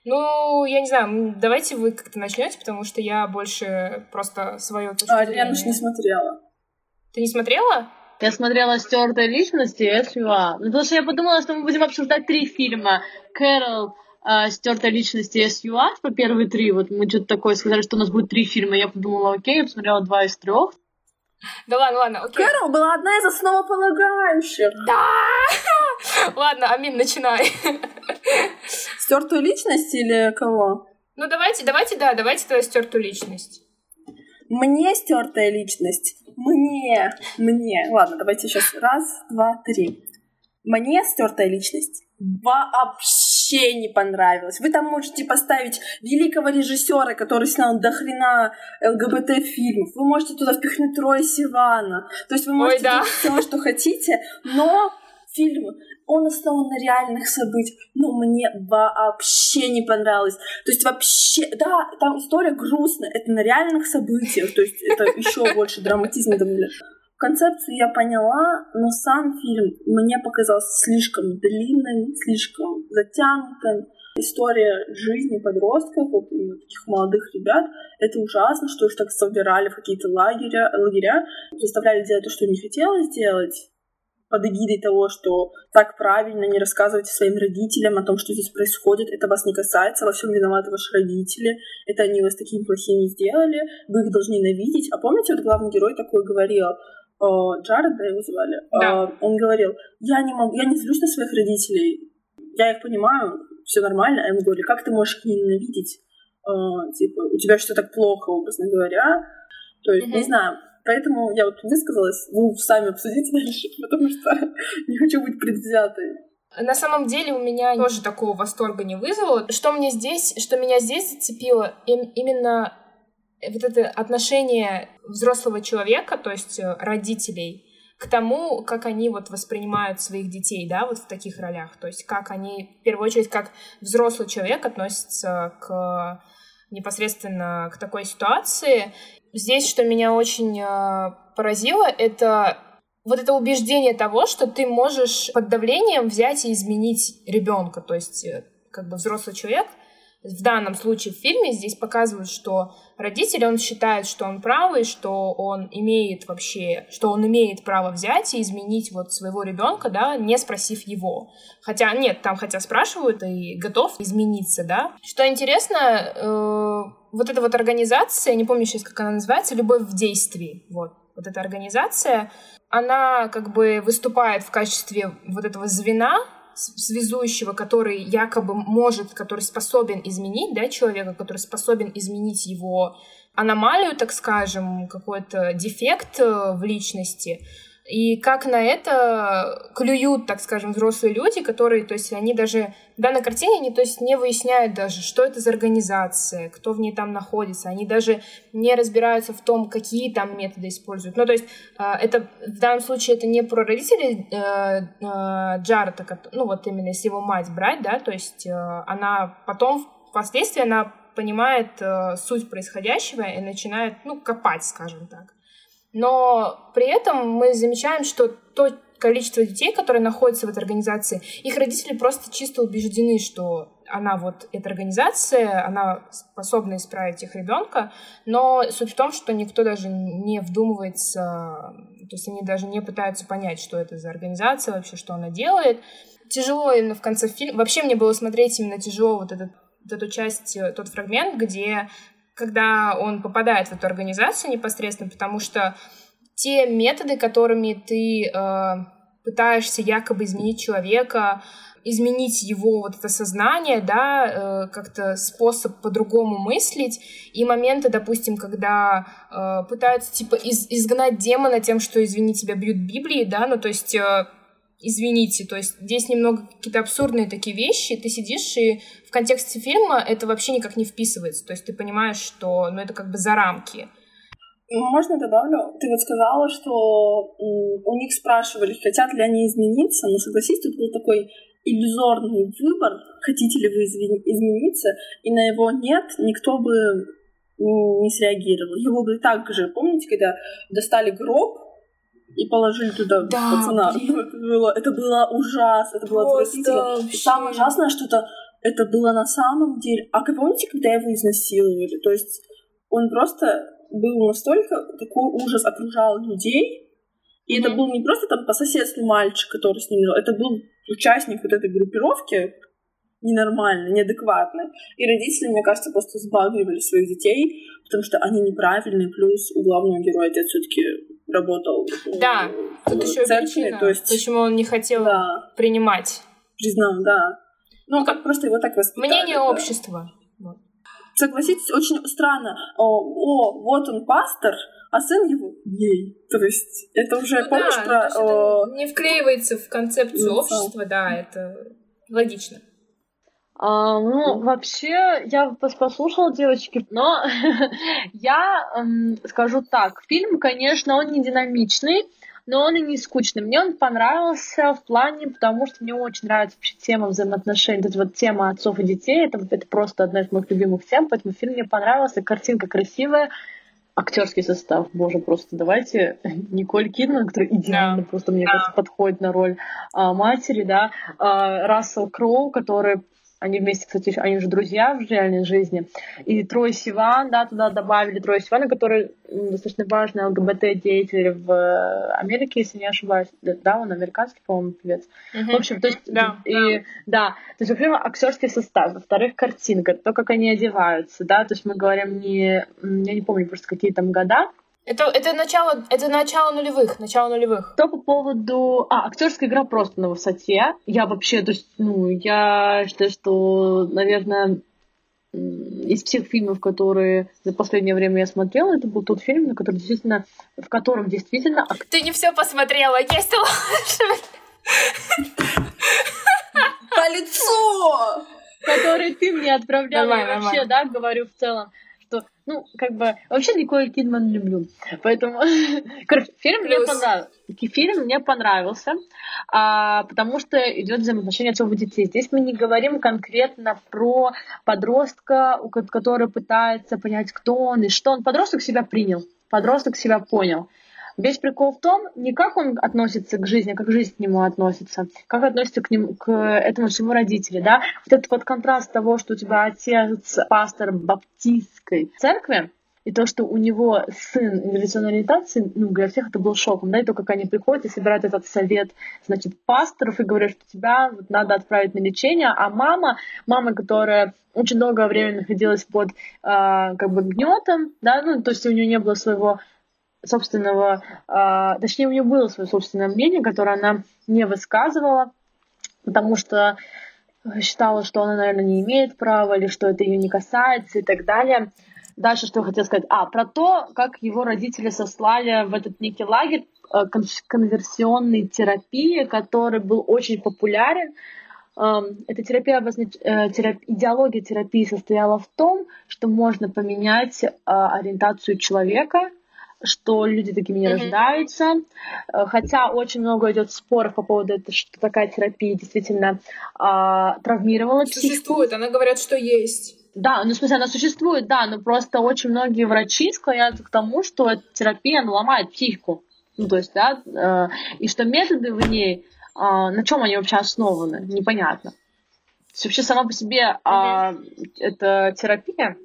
ну, я не знаю, давайте вы как-то начнете, потому что я больше просто свое точку А, я уж не смотрела. Ты не смотрела? Я смотрела «Стертая личность» и «СЮА». Ну, потому что я подумала, что мы будем обсуждать три фильма. «Кэрол», э, «Стертая личность» и «СЮА», по первые три. Вот мы что-то такое сказали, что у нас будет три фильма. Я подумала, окей, я посмотрела два из трех. Да ладно, ладно, окей. Кэрол была одна из основополагающих. Да! Ладно, Амин, начинай. Стертую личность или кого? Ну давайте, давайте, да, давайте тогда стертую личность. Мне стертая личность. Мне, мне. Ладно, давайте сейчас. Раз, два, три. Мне стертая личность вообще не понравилась. Вы там можете поставить великого режиссера, который снял до хрена ЛГБТ-фильмов. Вы можете туда впихнуть Троя Сивана. То есть вы можете Ой, да. все, что хотите, но фильм, он основан на реальных событиях, но мне вообще не понравилось. То есть вообще, да, там история грустная, это на реальных событиях, то есть это еще больше драматизма добавляет. Концепцию я поняла, но сам фильм мне показался слишком длинным, слишком затянутым. История жизни подростков, вот именно таких молодых ребят, это ужасно, что их так собирали в какие-то лагеря, лагеря, заставляли делать то, что не хотелось делать, под эгидой того, что так правильно, не рассказывайте своим родителям о том, что здесь происходит, это вас не касается, во всем виноваты ваши родители, это они вас такими плохими сделали, вы их должны ненавидеть. А помните, вот главный герой такой говорил, Джаред, да, его звали, да. он говорил, я не могу, я не злюсь на своих родителей, я их понимаю, все нормально, а ему говорю, как ты можешь их ненавидеть, типа, у тебя что так плохо, образно говоря, то есть, mm-hmm. не знаю, поэтому я вот высказалась, вы сами обсудите дальше, потому что не хочу быть предвзятой. На самом деле у меня тоже такого восторга не вызвало. Что мне здесь, что меня здесь зацепило, им, именно вот это отношение взрослого человека, то есть э, родителей, к тому, как они вот воспринимают своих детей, да, вот в таких ролях. То есть как они, в первую очередь, как взрослый человек относится к непосредственно к такой ситуации. Здесь, что меня очень э, поразило, это вот это убеждение того, что ты можешь под давлением взять и изменить ребенка. То есть, э, как бы взрослый человек в данном случае в фильме здесь показывают, что родители, он считает, что он правый, что он имеет вообще, что он имеет право взять и изменить вот своего ребенка, да, не спросив его. Хотя, нет, там хотя спрашивают и готов измениться, да. Что интересно, э, вот эта вот организация, не помню сейчас, как она называется, «Любовь в действии», вот, вот эта организация, она как бы выступает в качестве вот этого звена, связующего, который якобы может, который способен изменить, да, человека, который способен изменить его аномалию, так скажем, какой-то дефект э, в личности. И как на это клюют, так скажем, взрослые люди, которые, то есть они даже в данной картине, они, то есть не выясняют даже, что это за организация, кто в ней там находится, они даже не разбираются в том, какие там методы используют. Ну, то есть а, это в данном случае это не про родителей э, э, Джарета, ну вот именно если его мать брать, да, то есть э, она потом, впоследствии она понимает суть происходящего и начинает, ну, копать, скажем так. Но при этом мы замечаем, что то количество детей, которые находятся в этой организации, их родители просто чисто убеждены, что она вот эта организация, она способна исправить их ребенка, но суть в том, что никто даже не вдумывается, то есть они даже не пытаются понять, что это за организация вообще, что она делает. Тяжело именно в конце фильма. Вообще мне было смотреть именно тяжело вот этот эту часть, тот фрагмент, где когда он попадает в эту организацию непосредственно, потому что те методы, которыми ты э, пытаешься якобы изменить человека, изменить его вот это сознание, да, э, как-то способ по-другому мыслить, и моменты, допустим, когда э, пытаются типа из изгнать демона тем, что, извини, тебя бьют Библии, да, ну то есть э, извините, то есть здесь немного какие-то абсурдные такие вещи, ты сидишь и в контексте фильма это вообще никак не вписывается, то есть ты понимаешь, что, ну, это как бы за рамки. Можно добавлю? Ты вот сказала, что у них спрашивали, хотят ли они измениться, но согласись, тут был такой иллюзорный выбор, хотите ли вы измениться, и на его нет никто бы не среагировал. Его бы так же, помните, когда достали гроб, и положили туда да, пацана. Это было, это было ужасно, это было отвратительно. И самое ужасное, что это, это было на самом деле... А вы помните, когда его изнасиловали? То есть он просто был настолько... Такой ужас окружал людей, и mm-hmm. это был не просто там по соседству мальчик, который с ним жил, это был участник вот этой группировки, ненормальный, неадекватный. И родители, мне кажется, просто сбагривали своих детей, потому что они неправильные, плюс у главного героя отец все таки работал да, в, тут еще церкви, причина, то есть... Почему он не хотел да. принимать. Признал, да. Ну, как просто его так воспитали. Мнение да. общества. Согласитесь, очень странно. О, о, вот он пастор, а сын его гей. То есть это уже, ну, помнишь, да, про... О... не вклеивается в концепцию ну, общества, да, это логично. А, ну, вообще, я послушала девочки, но я эм, скажу так, фильм, конечно, он не динамичный, но он и не скучный. Мне он понравился в плане, потому что мне очень нравится вообще тема взаимоотношений. Это вот тема отцов и детей, это, это просто одна из моих любимых тем, поэтому фильм мне понравился, картинка красивая, актерский состав, боже, просто давайте Николь Кидман, которая идеально да. просто, мне да. кажется, подходит на роль а, матери, да, а, Рассел Кроу, который они вместе, кстати, они же друзья в реальной жизни. И Трой Сиван, да, туда добавили Трой Сивана, который достаточно важный ЛГБТ-деятель в э, Америке, если не ошибаюсь. Да, он американский, по-моему, певец. Mm-hmm. В общем, то есть, да, и, да. да, то есть, во-первых, актерский состав, во-вторых, картинка, то, как они одеваются, да, то есть мы говорим не, я не помню просто какие там года, это, это, начало, это начало нулевых, начало нулевых. Что по поводу... А, актерская игра просто на высоте. Я вообще, то есть, ну, я считаю, что, наверное, из всех фильмов, которые за последнее время я смотрела, это был тот фильм, на который действительно, в котором действительно... Ты не все посмотрела, есть ложь! По лицу! Который ты мне отправляла, вообще, да, говорю в целом ну, как бы, вообще Николь Кидман люблю. Поэтому, короче, фильм Плюс. мне понравился. Фильм мне понравился, а, потому что идет взаимоотношение отцов и детей. Здесь мы не говорим конкретно про подростка, который пытается понять, кто он и что он. Подросток себя принял, подросток себя понял. Весь прикол в том, не как он относится к жизни, а как жизнь к нему относится, как относится к, нему, к этому всему родители, да. Вот этот вот контраст того, что у тебя отец пастор баптистской церкви, и то, что у него сын инновационной ориентации, ну, для всех это был шоком, да, и то, как они приходят и собирают этот совет, значит, пасторов и говорят, что тебя вот надо отправить на лечение, а мама, мама, которая очень долгое время находилась под, э, как бы, гнетом, да, ну, то есть у нее не было своего собственного, э, точнее, у нее было свое собственное мнение, которое она не высказывала, потому что считала, что она, наверное, не имеет права, или что это ее не касается и так далее. Дальше что я хотела сказать? А, про то, как его родители сослали в этот некий лагерь э, конверсионной терапии, который был очень популярен. Эм, эта терапия. Э, терап... идеология терапии состояла в том, что можно поменять э, ориентацию человека, что люди такими не mm-hmm. рождаются. Хотя очень много идет споров по поводу этого, что такая терапия действительно э, травмировала Существует, она говорят, что есть. Да, ну, в смысле, она существует, да, но просто очень многие врачи склоняются к тому, что терапия, она ломает психику. Ну, то есть, да, э, и что методы в ней, э, на чем они вообще основаны, непонятно. То есть, вообще сама по себе э, эта терапия,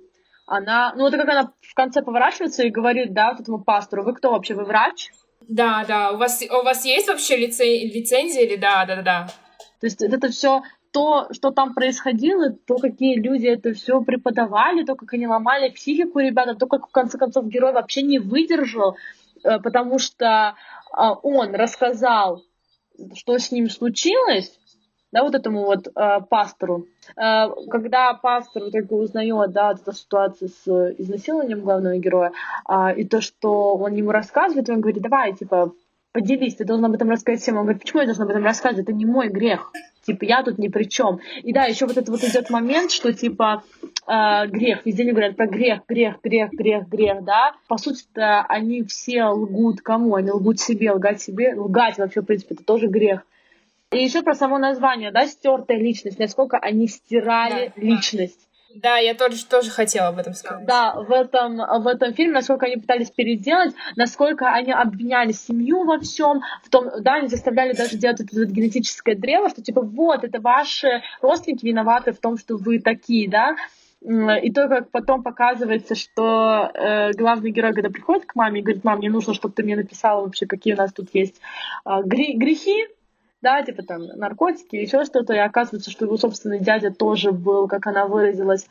она, ну, это как она в конце поворачивается и говорит, да, вот этому пастору, вы кто вообще, вы врач? Да, да, у вас, у вас есть вообще лице, лицензия или да, да, да, да. То есть это все то, что там происходило, то, какие люди это все преподавали, то, как они ломали психику ребята, то, как в конце концов герой вообще не выдержал, э, потому что а, он рассказал, что с ним случилось, да, вот этому вот э, пастору. Э, когда пастор только узнает, да, вот эта ситуация с изнасилованием главного героя, э, и то, что он ему рассказывает, он говорит, давай, типа, поделись, ты должен об этом рассказать всем. Он говорит, почему я должен об этом рассказывать? Это не мой грех. Типа, я тут ни при чем. И да, еще вот этот вот идет момент, что типа э, грех, везде не говорят про грех, грех, грех, грех, грех, да. По сути-то они все лгут кому? Они лгут себе, лгать себе, лгать вообще, в принципе, это тоже грех. И еще про само название, да, стертая личность, насколько они стирали да, личность. Да, я тоже, тоже хотела об этом сказать. Да, в этом, в этом фильме, насколько они пытались переделать, насколько они обвиняли семью во всем, в том, да, они заставляли даже делать это вот генетическое древо, что типа вот, это ваши родственники виноваты в том, что вы такие, да, и то, как потом показывается, что э, главный герой, когда приходит к маме и говорит, мам, мне нужно, чтобы ты мне написала вообще, какие у нас тут есть э, грехи, да, типа там наркотики, еще что-то, и оказывается, что его собственный дядя тоже был, как она выразилась,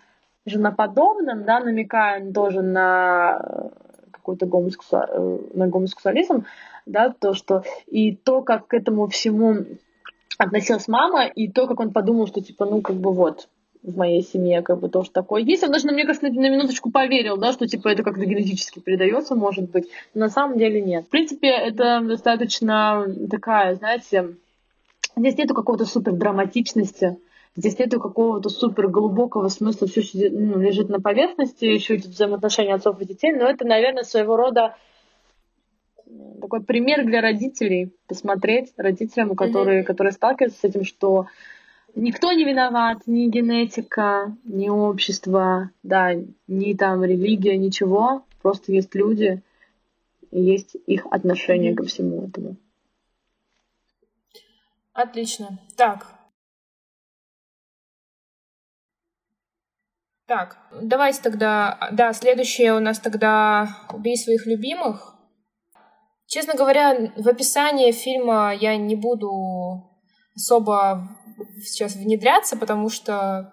женоподобным, да, намекая тоже на э, какой-то гомосексу... Э, на гомосексуализм, да, то, что и то, как к этому всему относилась мама, и то, как он подумал, что типа, ну, как бы вот, в моей семье как бы тоже такое есть. Он даже, мне кажется, на, на минуточку поверил, да, что типа это как-то генетически передается, может быть. Но на самом деле нет. В принципе, это достаточно такая, знаете, Здесь нету какого-то супер драматичности, здесь нету какого-то супер глубокого смысла, все ну, лежит на поверхности, еще эти взаимоотношения отцов и детей, но это, наверное, своего рода такой пример для родителей, посмотреть родителям, которые, mm-hmm. которые сталкиваются с этим, что никто не виноват, ни генетика, ни общество, да, ни там религия, ничего, просто есть люди, и есть их отношение mm-hmm. ко всему этому. Отлично. Так. Так, давайте тогда... Да, следующее у нас тогда «Убей своих любимых». Честно говоря, в описании фильма я не буду особо сейчас внедряться, потому что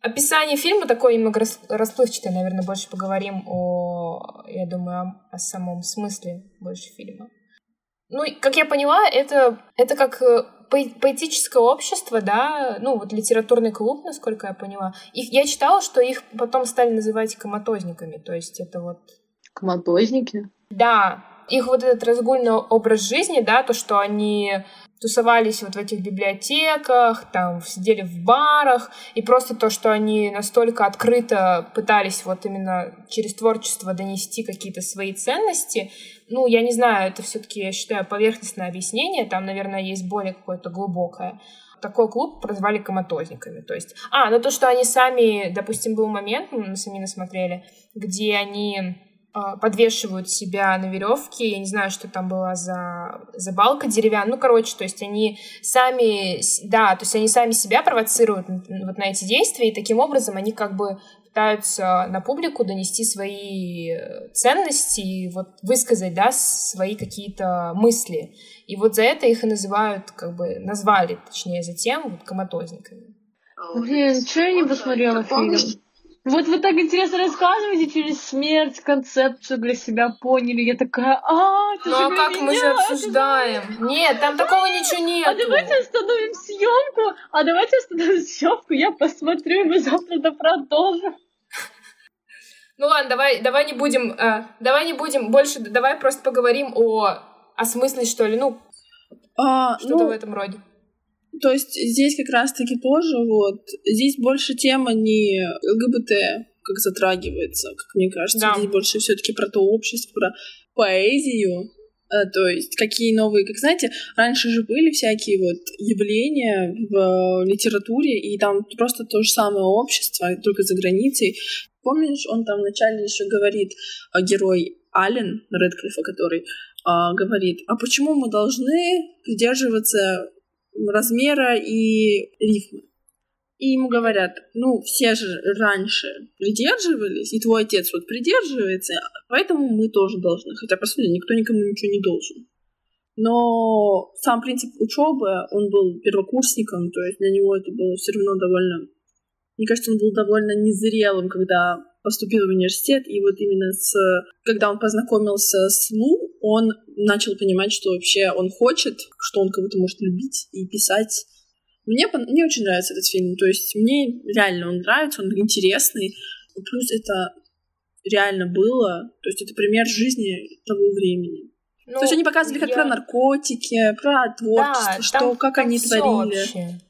описание фильма такое немного расплывчатое, наверное, больше поговорим о, я думаю, о, о самом смысле больше фильма. Ну, как я поняла, это, это как э, поэтическое общество, да, ну, вот литературный клуб, насколько я поняла. Их, я читала, что их потом стали называть коматозниками, то есть это вот... Коматозники? Да, их вот этот разгульный образ жизни, да, то, что они тусовались вот в этих библиотеках, там сидели в барах, и просто то, что они настолько открыто пытались вот именно через творчество донести какие-то свои ценности, ну, я не знаю, это все-таки, я считаю, поверхностное объяснение, там, наверное, есть более какое-то глубокое. Такой клуб прозвали коматозниками, то есть... А, ну то, что они сами, допустим, был момент, мы сами насмотрели, где они а, подвешивают себя на веревке, я не знаю, что там была за, за балка деревянная, ну, короче, то есть они сами, да, то есть они сами себя провоцируют вот на эти действия, и таким образом они как бы пытаются на публику донести свои э, ценности и вот высказать, да, свои какие-то мысли. И вот за это их и называют, как бы, назвали, точнее, затем вот коматозниками. Блин, что я не посмотрела фильм? Вот вы так интересно рассказываете через смерть, концепцию для себя поняли. Я такая, а, это Ну а как меня, мы же обсуждаем? Нет, там такого ничего нет. А давайте остановим съемку. А давайте остановим съемку. Я посмотрю, и мы завтра это продолжим. Ну ладно, давай, давай не будем, э, давай не будем больше, давай просто поговорим о, о смысле, что ли, ну, а, что-то ну, в этом роде. То есть здесь как раз-таки тоже вот, здесь больше тема не ЛГБТ, как затрагивается, как мне кажется. Да. Здесь больше все таки про то общество, про поэзию, э, то есть какие новые, как знаете, раньше же были всякие вот явления в литературе, и там просто то же самое общество, только за границей. Помнишь, он там вначале еще говорит, э, герой Аллен Редклифа, который а, говорит, а почему мы должны придерживаться размера и рифмы? И ему говорят, ну, все же раньше придерживались, и твой отец вот придерживается, поэтому мы тоже должны. Хотя, по сути, никто никому ничего не должен. Но сам принцип учебы, он был первокурсником, то есть для него это было все равно довольно... Мне кажется, он был довольно незрелым, когда поступил в университет, и вот именно с... Когда он познакомился с Лу, он начал понимать, что вообще он хочет, что он кого-то может любить и писать мне, мне очень нравится этот фильм. То есть мне реально он нравится, он интересный. Плюс это реально было. То есть это пример жизни того времени. Ну, То есть они показывали как я... про наркотики, про творчество, да, что, там, как там они творили. Вообще.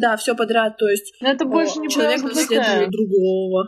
Да, все подряд. То есть Но это больше не человек преследует другого.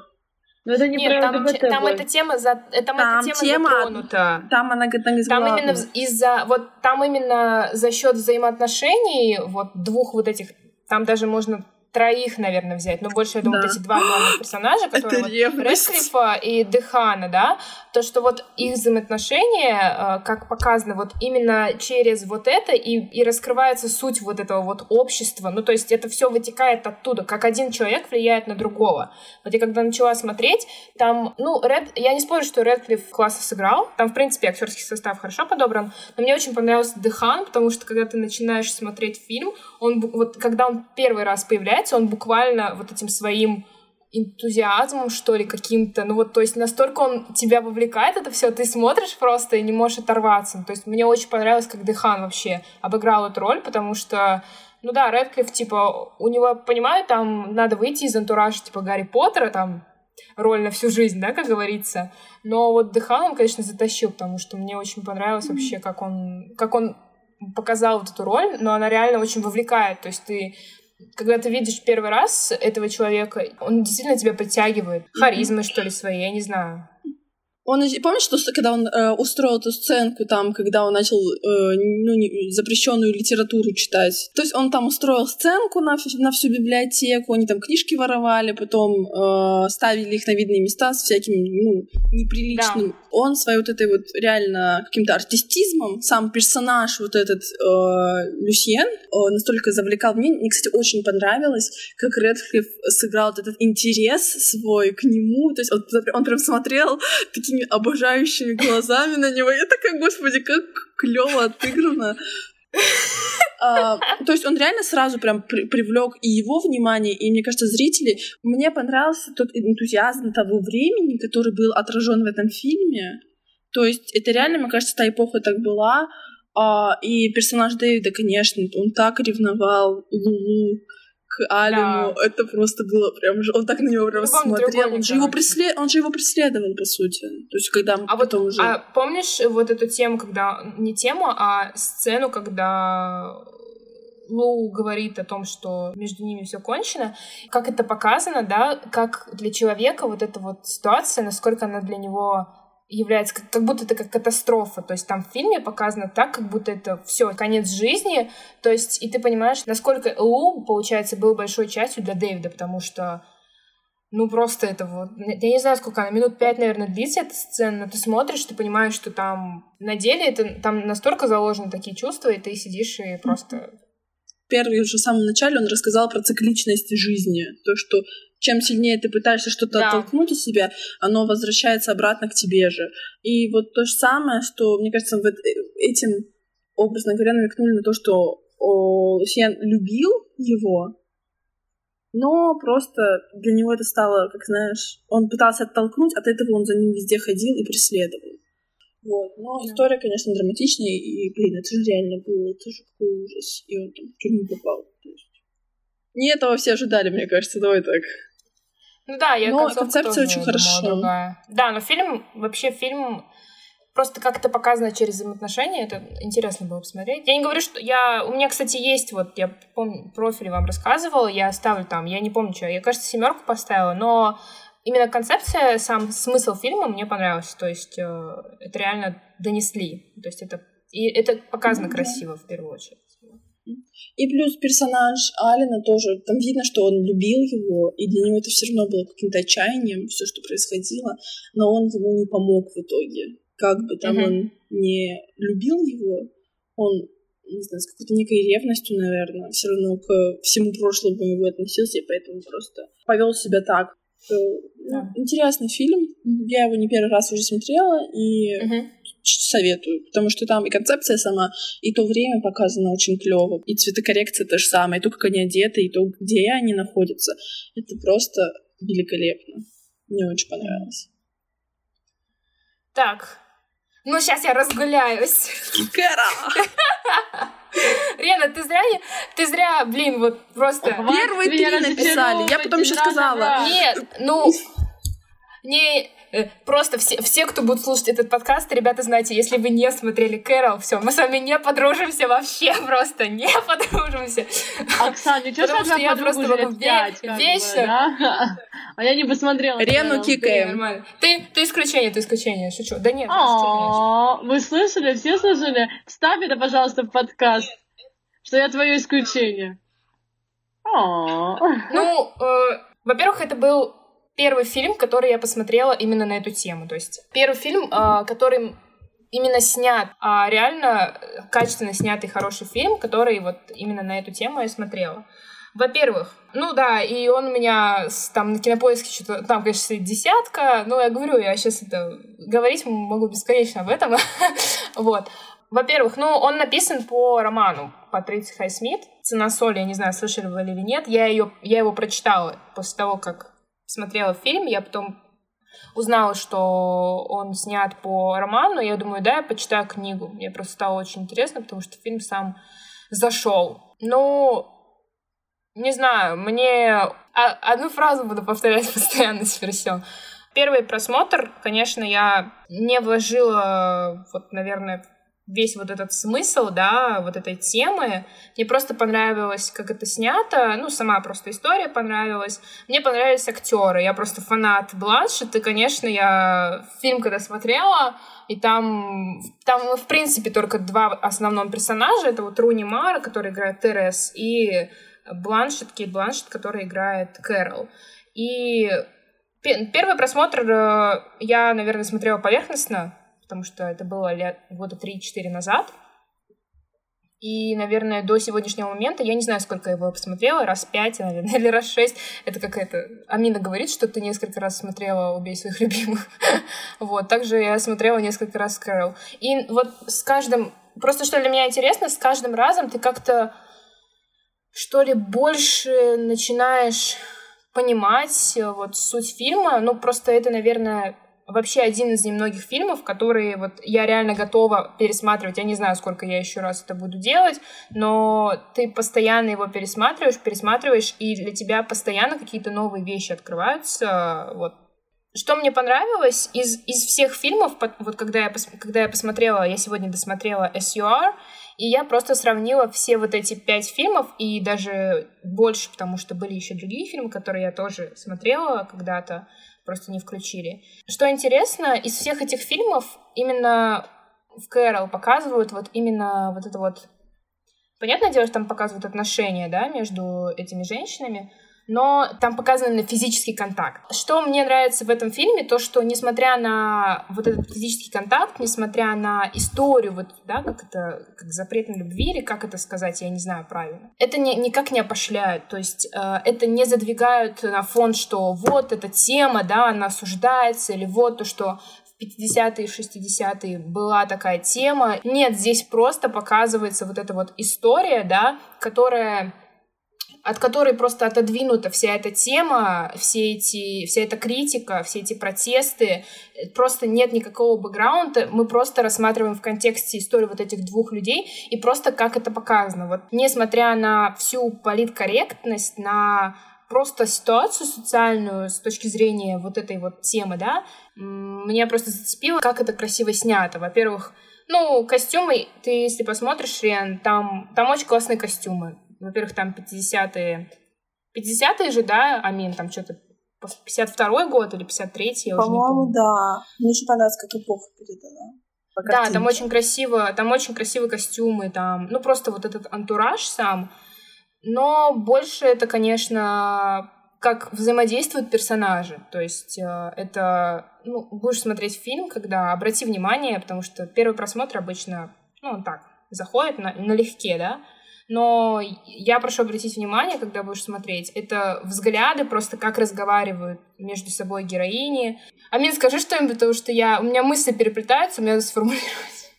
Но это не Нет, там, там эта тема за, там, там эта тема, тема затронута. Там она там, там именно из-за вот там именно за счет взаимоотношений вот двух вот этих там даже можно троих, наверное, взять, но больше, я думаю, да. вот эти два главных персонажа, которые вот Редклифа и Дехана, да, то, что вот их взаимоотношения, э, как показано, вот именно через вот это и, и раскрывается суть вот этого вот общества, ну, то есть это все вытекает оттуда, как один человек влияет на другого. Вот я когда начала смотреть, там, ну, Ред, я не спорю, что Редклифф классно сыграл, там, в принципе, актерский состав хорошо подобран, но мне очень понравился Дехан, потому что когда ты начинаешь смотреть фильм, он вот, когда он первый раз появляется, является, он буквально вот этим своим энтузиазмом, что ли, каким-то. Ну вот, то есть настолько он тебя вовлекает это все, ты смотришь просто и не можешь оторваться. То есть мне очень понравилось, как Дехан вообще обыграл эту роль, потому что ну да, Редклифф, типа, у него, понимаю, там надо выйти из антуража, типа, Гарри Поттера, там, роль на всю жизнь, да, как говорится. Но вот Дехан он, конечно, затащил, потому что мне очень понравилось вообще, как он, как он показал вот эту роль, но она реально очень вовлекает. То есть ты когда ты видишь первый раз этого человека, он действительно тебя притягивает. Харизмой, что ли, своей, я не знаю. Он, помнишь, что когда он э, устроил эту сценку там, когда он начал э, ну, не, запрещенную литературу читать? То есть он там устроил сценку на, на всю библиотеку, они там книжки воровали, потом э, ставили их на видные места с всяким ну, неприличным. Да. Он своей вот этой вот реально каким-то артистизмом, сам персонаж вот этот э, Люсьен э, настолько завлекал. Мне, мне, кстати, очень понравилось, как Редклифф сыграл вот этот интерес свой к нему. То есть он, он прям смотрел такими такими обожающими глазами на него. Я такая, господи, как клево отыграно. А, то есть он реально сразу прям при привлек и его внимание, и мне кажется, зрители. Мне понравился тот энтузиазм того времени, который был отражен в этом фильме. То есть это реально, мне кажется, та эпоха так была. А, и персонаж Дэвида, конечно, он так ревновал Лулу к Алину. Да. Это просто было прям... Он так на него прям ну, смотрел. Он же, его преслед... он же его преследовал, по сути. То есть, когда а вот, уже... А помнишь вот эту тему, когда... Не тему, а сцену, когда Лу говорит о том, что между ними все кончено, как это показано, да, как для человека вот эта вот ситуация, насколько она для него является как, как будто это как катастрофа. То есть там в фильме показано так, как будто это все конец жизни. То есть и ты понимаешь, насколько Лу, получается, был большой частью для Дэвида, потому что ну, просто это вот... Я не знаю, сколько она, минут пять, наверное, длится эта сцена, но ты смотришь, ты понимаешь, что там на деле это, там настолько заложены такие чувства, и ты сидишь и просто... Первый уже в самом начале он рассказал про цикличность жизни. То, что чем сильнее ты пытаешься что-то да. оттолкнуть от себя, оно возвращается обратно к тебе же. И вот то же самое, что, мне кажется, вот э, этим, образно говоря, намекнули на то, что Лусьен любил его, но просто для него это стало, как знаешь, он пытался оттолкнуть, от этого он за ним везде ходил и преследовал. Вот. Но да. история, конечно, драматичная, и, блин, это же реально было, это же какой ужас. И он там в тюрьму попал. Не этого все ожидали, мне кажется, давай так. Ну да, я но концепция очень. Другая. Да, но фильм, вообще фильм просто как это показано через взаимоотношения, это интересно было посмотреть. Я не говорю, что я... У меня, кстати, есть, вот я помню, профиль вам рассказывала, я ставлю там, я не помню, что, я, кажется, семерку поставила, но именно концепция, сам смысл фильма мне понравился, то есть э, это реально донесли, то есть это и это показано mm-hmm. красиво в первую очередь. И плюс персонаж Алина тоже, там видно, что он любил его, и для него это все равно было каким-то отчаянием, все, что происходило, но он ему не помог в итоге как бы там mm-hmm. он не любил его, он, не знаю, с какой-то некой ревностью, наверное, все равно к всему прошлому его относился, и поэтому просто повел себя так. Ну, интересный фильм. Я его не первый раз уже смотрела и uh-huh. Советую, потому что там и концепция сама, и то время показано очень клево, и цветокоррекция то же самое, и то, как они одеты, и то, где они находятся. Это просто великолепно. Мне очень понравилось. Так, ну, сейчас я разгуляюсь. Рена, ты зря не... Ты зря, блин, вот просто... Первые три написали, я потом еще сказала. Нет, ну... Не, просто все, все, кто будет слушать этот подкаст, ребята, знаете, если вы не смотрели Кэрол, все, мы с вами не подружимся вообще, просто не подружимся. Оксана, ничего Потому что я просто могу вечно... Да? А я не посмотрела. Рену кикаем. Ты, ты исключение, ты исключение, шучу. Да нет, Вы слышали? Все слышали? Вставь это, пожалуйста, в подкаст, что я твое исключение. Ну, э, во-первых, это был первый фильм, который я посмотрела именно на эту тему. То есть первый фильм, э, который именно снят, а реально качественно снятый хороший фильм, который вот именно на эту тему я смотрела. Во-первых, ну да, и он у меня там на кинопоиске что-то, там, конечно, десятка, но я говорю, я сейчас это говорить могу бесконечно об этом. вот. Во-первых, ну, он написан по роману Патриции Хайсмит «Цена соли», я не знаю, слышали вы или нет, я, ее, я его прочитала после того, как смотрела фильм, я потом узнала, что он снят по роману, я думаю, да, я почитаю книгу. Мне просто стало очень интересно, потому что фильм сам зашел. Ну, не знаю, мне... Одну фразу буду повторять постоянно теперь все. Первый просмотр, конечно, я не вложила, вот, наверное, весь вот этот смысл, да, вот этой темы. Мне просто понравилось, как это снято, ну, сама просто история понравилась. Мне понравились актеры, я просто фанат Бланшет, и, конечно, я фильм когда смотрела, и там, там, в принципе, только два основных персонажа, это вот Руни Мара, который играет Терес, и Бланшет, Кейт Бланшет, который играет Кэрол. И первый просмотр э, я, наверное, смотрела поверхностно, потому что это было лет, года 3-4 назад. И, наверное, до сегодняшнего момента, я не знаю, сколько я его посмотрела, раз пять, наверное, или раз шесть. Это какая-то... Амина говорит, что ты несколько раз смотрела «Убей своих любимых». вот, также я смотрела несколько раз «Кэрол». И вот с каждым... Просто что для меня интересно, с каждым разом ты как-то, что ли, больше начинаешь понимать вот суть фильма. Ну, просто это, наверное, вообще один из немногих фильмов, которые вот я реально готова пересматривать. Я не знаю, сколько я еще раз это буду делать, но ты постоянно его пересматриваешь, пересматриваешь, и для тебя постоянно какие-то новые вещи открываются. Вот. Что мне понравилось из, из всех фильмов, вот когда я, когда я посмотрела, я сегодня досмотрела SUR, и я просто сравнила все вот эти пять фильмов, и даже больше, потому что были еще другие фильмы, которые я тоже смотрела когда-то просто не включили. Что интересно, из всех этих фильмов именно в Кэрол показывают вот именно вот это вот... Понятное дело, что там показывают отношения, да, между этими женщинами, но там показан именно физический контакт. Что мне нравится в этом фильме, то, что несмотря на вот этот физический контакт, несмотря на историю, вот, да, как это, как запрет на любви, или как это сказать, я не знаю правильно, это не, никак не опошляют, то есть э, это не задвигают на фон, что вот эта тема, да, она осуждается, или вот то, что 50-е, 60-е была такая тема. Нет, здесь просто показывается вот эта вот история, да, которая от которой просто отодвинута вся эта тема, все эти, вся эта критика, все эти протесты, просто нет никакого бэкграунда, мы просто рассматриваем в контексте историю вот этих двух людей и просто как это показано. Вот несмотря на всю политкорректность, на просто ситуацию социальную с точки зрения вот этой вот темы, да, меня просто зацепило, как это красиво снято. Во-первых, ну, костюмы, ты если посмотришь, Рен, там, там очень классные костюмы. Во-первых, там 50-е. 50-е же, да, Амин, там что-то 52-й год или 53-й, По-моему, да. Мне очень понравилось, как эпоха передана. Да, там очень красиво, там очень красивые костюмы, там, ну просто вот этот антураж сам. Но больше это, конечно, как взаимодействуют персонажи. То есть э, это, ну, будешь смотреть фильм, когда обрати внимание, потому что первый просмотр обычно, ну, он так, заходит на, налегке, да, но я прошу обратить внимание, когда будешь смотреть, это взгляды, просто как разговаривают между собой героини. Амин, скажи что-нибудь, потому что я, у меня мысли переплетаются, мне надо сформулировать.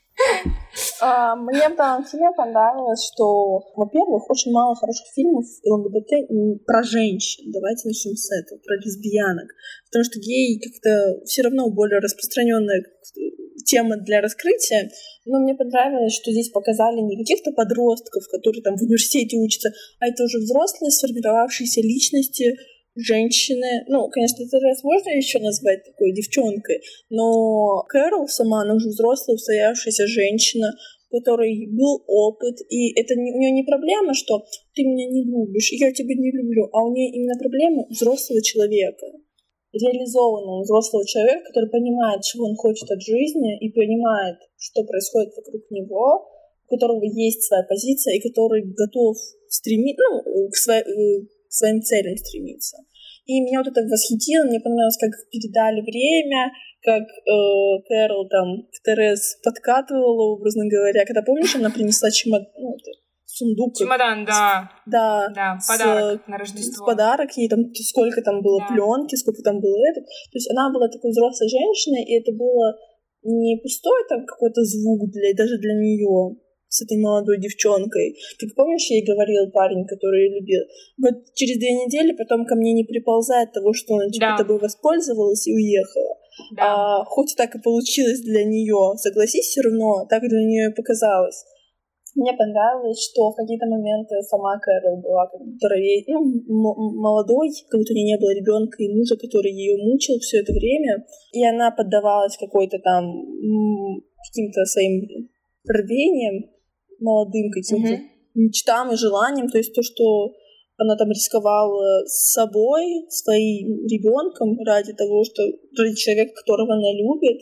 А, мне в данном фильме понравилось, что, во-первых, очень мало хороших фильмов ЛГБТ про женщин. Давайте начнем с этого, про лесбиянок. Потому что гей как-то все равно более распространенная тема для раскрытия. Но мне понравилось, что здесь показали не каких-то подростков, которые там в университете учатся, а это уже взрослые, сформировавшиеся личности, женщины, ну, конечно, это раз можно еще назвать такой девчонкой, но Кэрол сама, она уже взрослая, устоявшаяся женщина, у которой был опыт, и это не, у нее не проблема, что ты меня не любишь, я тебя не люблю, а у нее именно проблема взрослого человека, реализованного взрослого человека, который понимает, чего он хочет от жизни, и понимает, что происходит вокруг него, у которого есть своя позиция, и который готов стремиться, ну, к, своей, э, к своим целям стремиться. И меня вот это восхитило, мне понравилось, как передали время, как э, Кэрол там к Терез подкатывала, образно говоря. Когда, помнишь, она принесла чемодан, ну, сундук. Чемодан, да. Да. Да, подарок с, на Рождество. Подарок, ей там сколько там было да. пленки, сколько там было это. То есть она была такой взрослой женщиной, и это было не пустой там какой-то звук для, даже для нее, с этой молодой девчонкой. Как помнишь, ей говорил парень, который ее любил. Вот через две недели потом ко мне не приползает того, что она типа да. тобой воспользовалась и уехала. Да. А, хоть так и получилось для нее, согласись, все равно так для нее и показалось. Мне понравилось, что в какие-то моменты сама Кэрол была как будто ну, молодой, как будто у нее не было ребенка и мужа, который ее мучил все это время, и она поддавалась какой-то там каким-то своим рвением, молодым каким-то mm-hmm. мечтам и желаниям, то есть то, что она там рисковала с собой, своим ребенком ради того, что ради человека, которого она любит,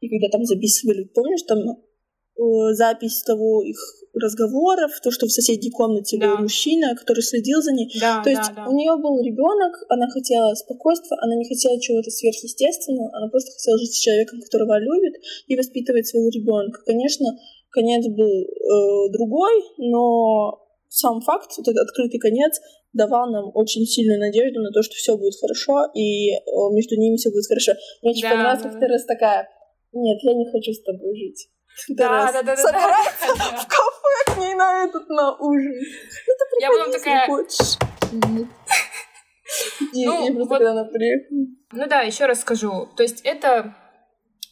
и когда там записывали, помнишь, там э, запись того их разговоров, то, что в соседней комнате да. был мужчина, который следил за ней. Да, то есть да, да. у нее был ребенок, она хотела спокойствия, она не хотела чего-то сверхъестественного, она просто хотела жить с человеком, которого любит, и воспитывать своего ребенка. Конечно, конец был э, другой, но сам факт, вот этот открытый конец, давал нам очень сильную надежду на то, что все будет хорошо, и э, между ними все будет хорошо. Мне очень да, понравилось, да. как раз такая, нет, я не хочу с тобой жить. Да, да, да, да, собирается да, в кафе к ней на этот, на ужин. Ну, ты я потом такая... хочешь. Ну, я просто, когда она приехала. Ну да, еще раз скажу. То есть это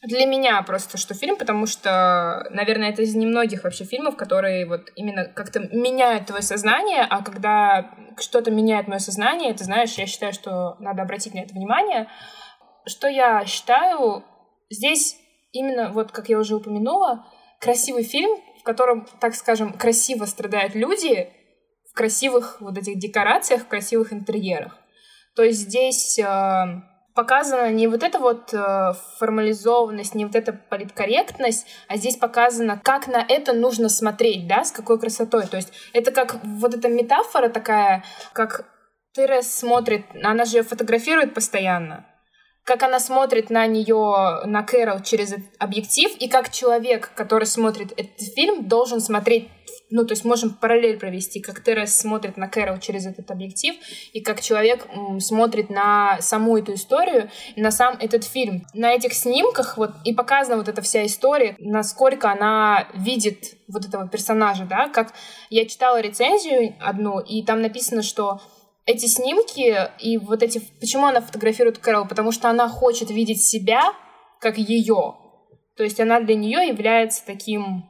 для меня просто что фильм, потому что, наверное, это из немногих вообще фильмов, которые вот именно как-то меняют твое сознание, а когда что-то меняет мое сознание, ты знаешь, я считаю, что надо обратить на это внимание. Что я считаю, здесь именно, вот как я уже упомянула, красивый фильм, в котором, так скажем, красиво страдают люди в красивых вот этих декорациях, в красивых интерьерах. То есть здесь э, показана не вот эта вот э, формализованность, не вот эта политкорректность, а здесь показано, как на это нужно смотреть, да, с какой красотой. То есть это как вот эта метафора такая, как Терес смотрит, она же фотографирует постоянно, как она смотрит на нее, на Кэрол через объектив, и как человек, который смотрит этот фильм, должен смотреть, ну, то есть можем параллель провести, как Терес смотрит на Кэрол через этот объектив, и как человек смотрит на саму эту историю, на сам этот фильм. На этих снимках вот и показана вот эта вся история, насколько она видит вот этого персонажа, да, как я читала рецензию одну, и там написано, что эти снимки и вот эти... Почему она фотографирует Кэрол? Потому что она хочет видеть себя как ее. То есть она для нее является таким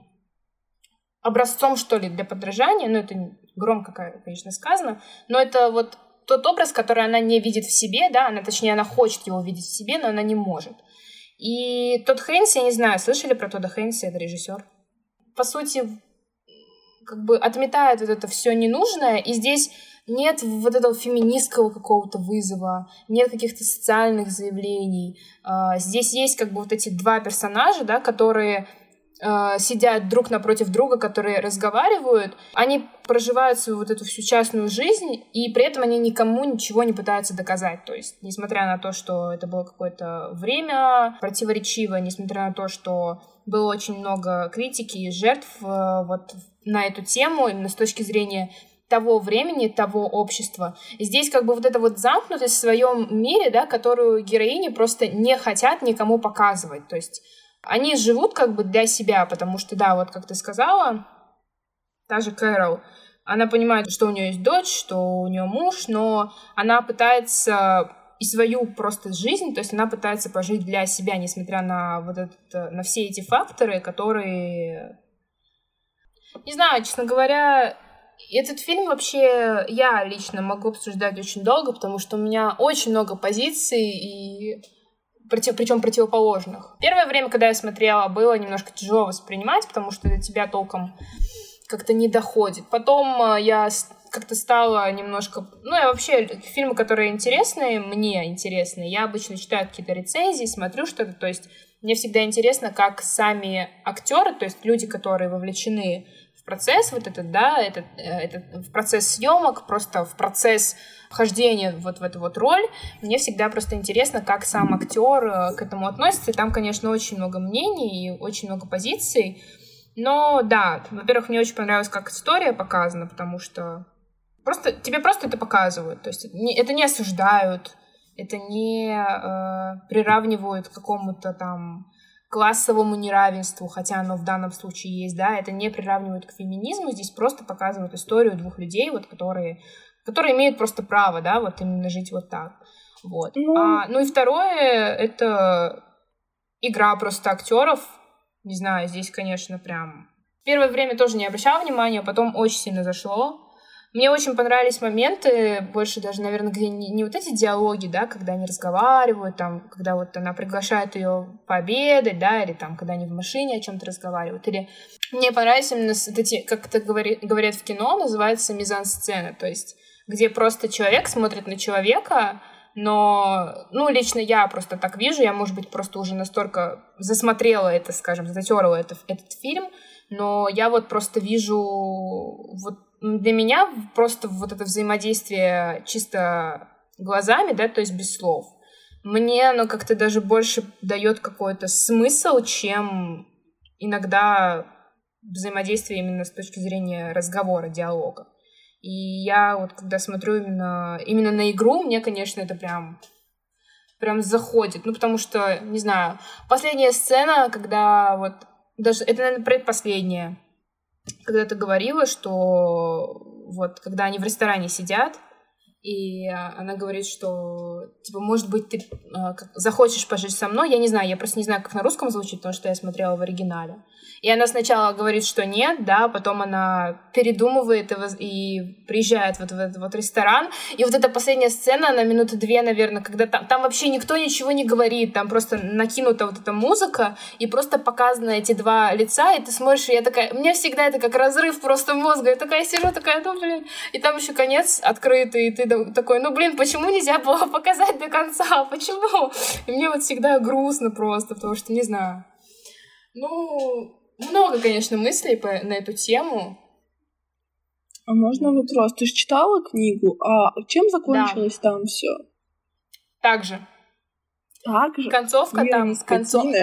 образцом, что ли, для подражания. Ну, это громко, конечно, сказано. Но это вот тот образ, который она не видит в себе, да, она, точнее, она хочет его видеть в себе, но она не может. И тот Хейнс, я не знаю, слышали про Тодда Хейнса, это режиссер? По сути, как бы отметает вот это все ненужное, и здесь нет вот этого феминистского какого-то вызова, нет каких-то социальных заявлений. А, здесь есть как бы вот эти два персонажа, да, которые сидят друг напротив друга, которые разговаривают, они проживают свою вот эту всю частную жизнь, и при этом они никому ничего не пытаются доказать. То есть, несмотря на то, что это было какое-то время противоречивое, несмотря на то, что было очень много критики и жертв э, вот на эту тему, именно с точки зрения того времени, того общества. Здесь как бы вот эта вот замкнутость в своем мире, да, которую героини просто не хотят никому показывать. То есть они живут как бы для себя, потому что, да, вот как ты сказала, та же Кэрол, она понимает, что у нее есть дочь, что у нее муж, но она пытается и свою просто жизнь, то есть она пытается пожить для себя, несмотря на вот это, на все эти факторы, которые... Не знаю, честно говоря, этот фильм вообще я лично могу обсуждать очень долго, потому что у меня очень много позиций и против, причем противоположных. Первое время, когда я смотрела, было немножко тяжело воспринимать, потому что до тебя толком как-то не доходит. Потом э, я как-то стала немножко... Ну, я вообще фильмы, которые интересные, мне интересные, я обычно читаю какие-то рецензии, смотрю что-то, то есть мне всегда интересно, как сами актеры, то есть люди, которые вовлечены процесс вот этот, да, этот, э, этот в процесс съемок, просто в процесс вхождения вот в эту вот роль, мне всегда просто интересно, как сам актер э, к этому относится. И там, конечно, очень много мнений и очень много позиций. Но да, во-первых, мне очень понравилось, как история показана, потому что просто тебе просто это показывают. То есть это не осуждают, это не э, приравнивают к какому-то там классовому неравенству, хотя оно в данном случае есть, да, это не приравнивают к феминизму, здесь просто показывают историю двух людей, вот, которые, которые имеют просто право, да, вот именно жить вот так. Вот. Ну, а, ну и второе, это игра просто актеров. Не знаю, здесь, конечно, прям... Первое время тоже не обращала внимания, потом очень сильно зашло. Мне очень понравились моменты, больше даже, наверное, где не, не вот эти диалоги, да, когда они разговаривают, там, когда вот она приглашает ее пообедать, да, или там, когда они в машине о чем-то разговаривают. Или мне понравились именно вот эти, как это говори, говорят в кино, называется мизансцена, то есть где просто человек смотрит на человека, но, ну, лично я просто так вижу, я, может быть, просто уже настолько засмотрела это, скажем, затерла это, этот фильм, но я вот просто вижу вот для меня просто вот это взаимодействие чисто глазами, да, то есть без слов, мне оно как-то даже больше дает какой-то смысл, чем иногда взаимодействие именно с точки зрения разговора, диалога. И я вот когда смотрю именно, именно на игру, мне, конечно, это прям прям заходит. Ну, потому что, не знаю, последняя сцена, когда вот даже, это, наверное, предпоследняя, когда ты говорила, что вот когда они в ресторане сидят, и она говорит, что, типа, может быть, ты э, захочешь пожить со мной. Я не знаю, я просто не знаю, как на русском звучит, потому что я смотрела в оригинале. И она сначала говорит, что нет, да, потом она передумывает и, и приезжает вот в этот вот ресторан. И вот эта последняя сцена на минуты две, наверное, когда там, там вообще никто ничего не говорит, там просто накинута вот эта музыка, и просто показаны эти два лица, и ты смотришь, и я такая, меня всегда это как разрыв просто мозга, я такая сижу, такая, ну, блин, и там еще конец открытый, и ты такой, ну, блин, почему нельзя было показать до конца, почему? И мне вот всегда грустно просто, потому что, не знаю, ну, много, конечно, мыслей по, на эту тему. А можно вопрос? Ты же читала книгу, а чем закончилось да. там все? Так же. Так же? Концовка Мир там... Концов...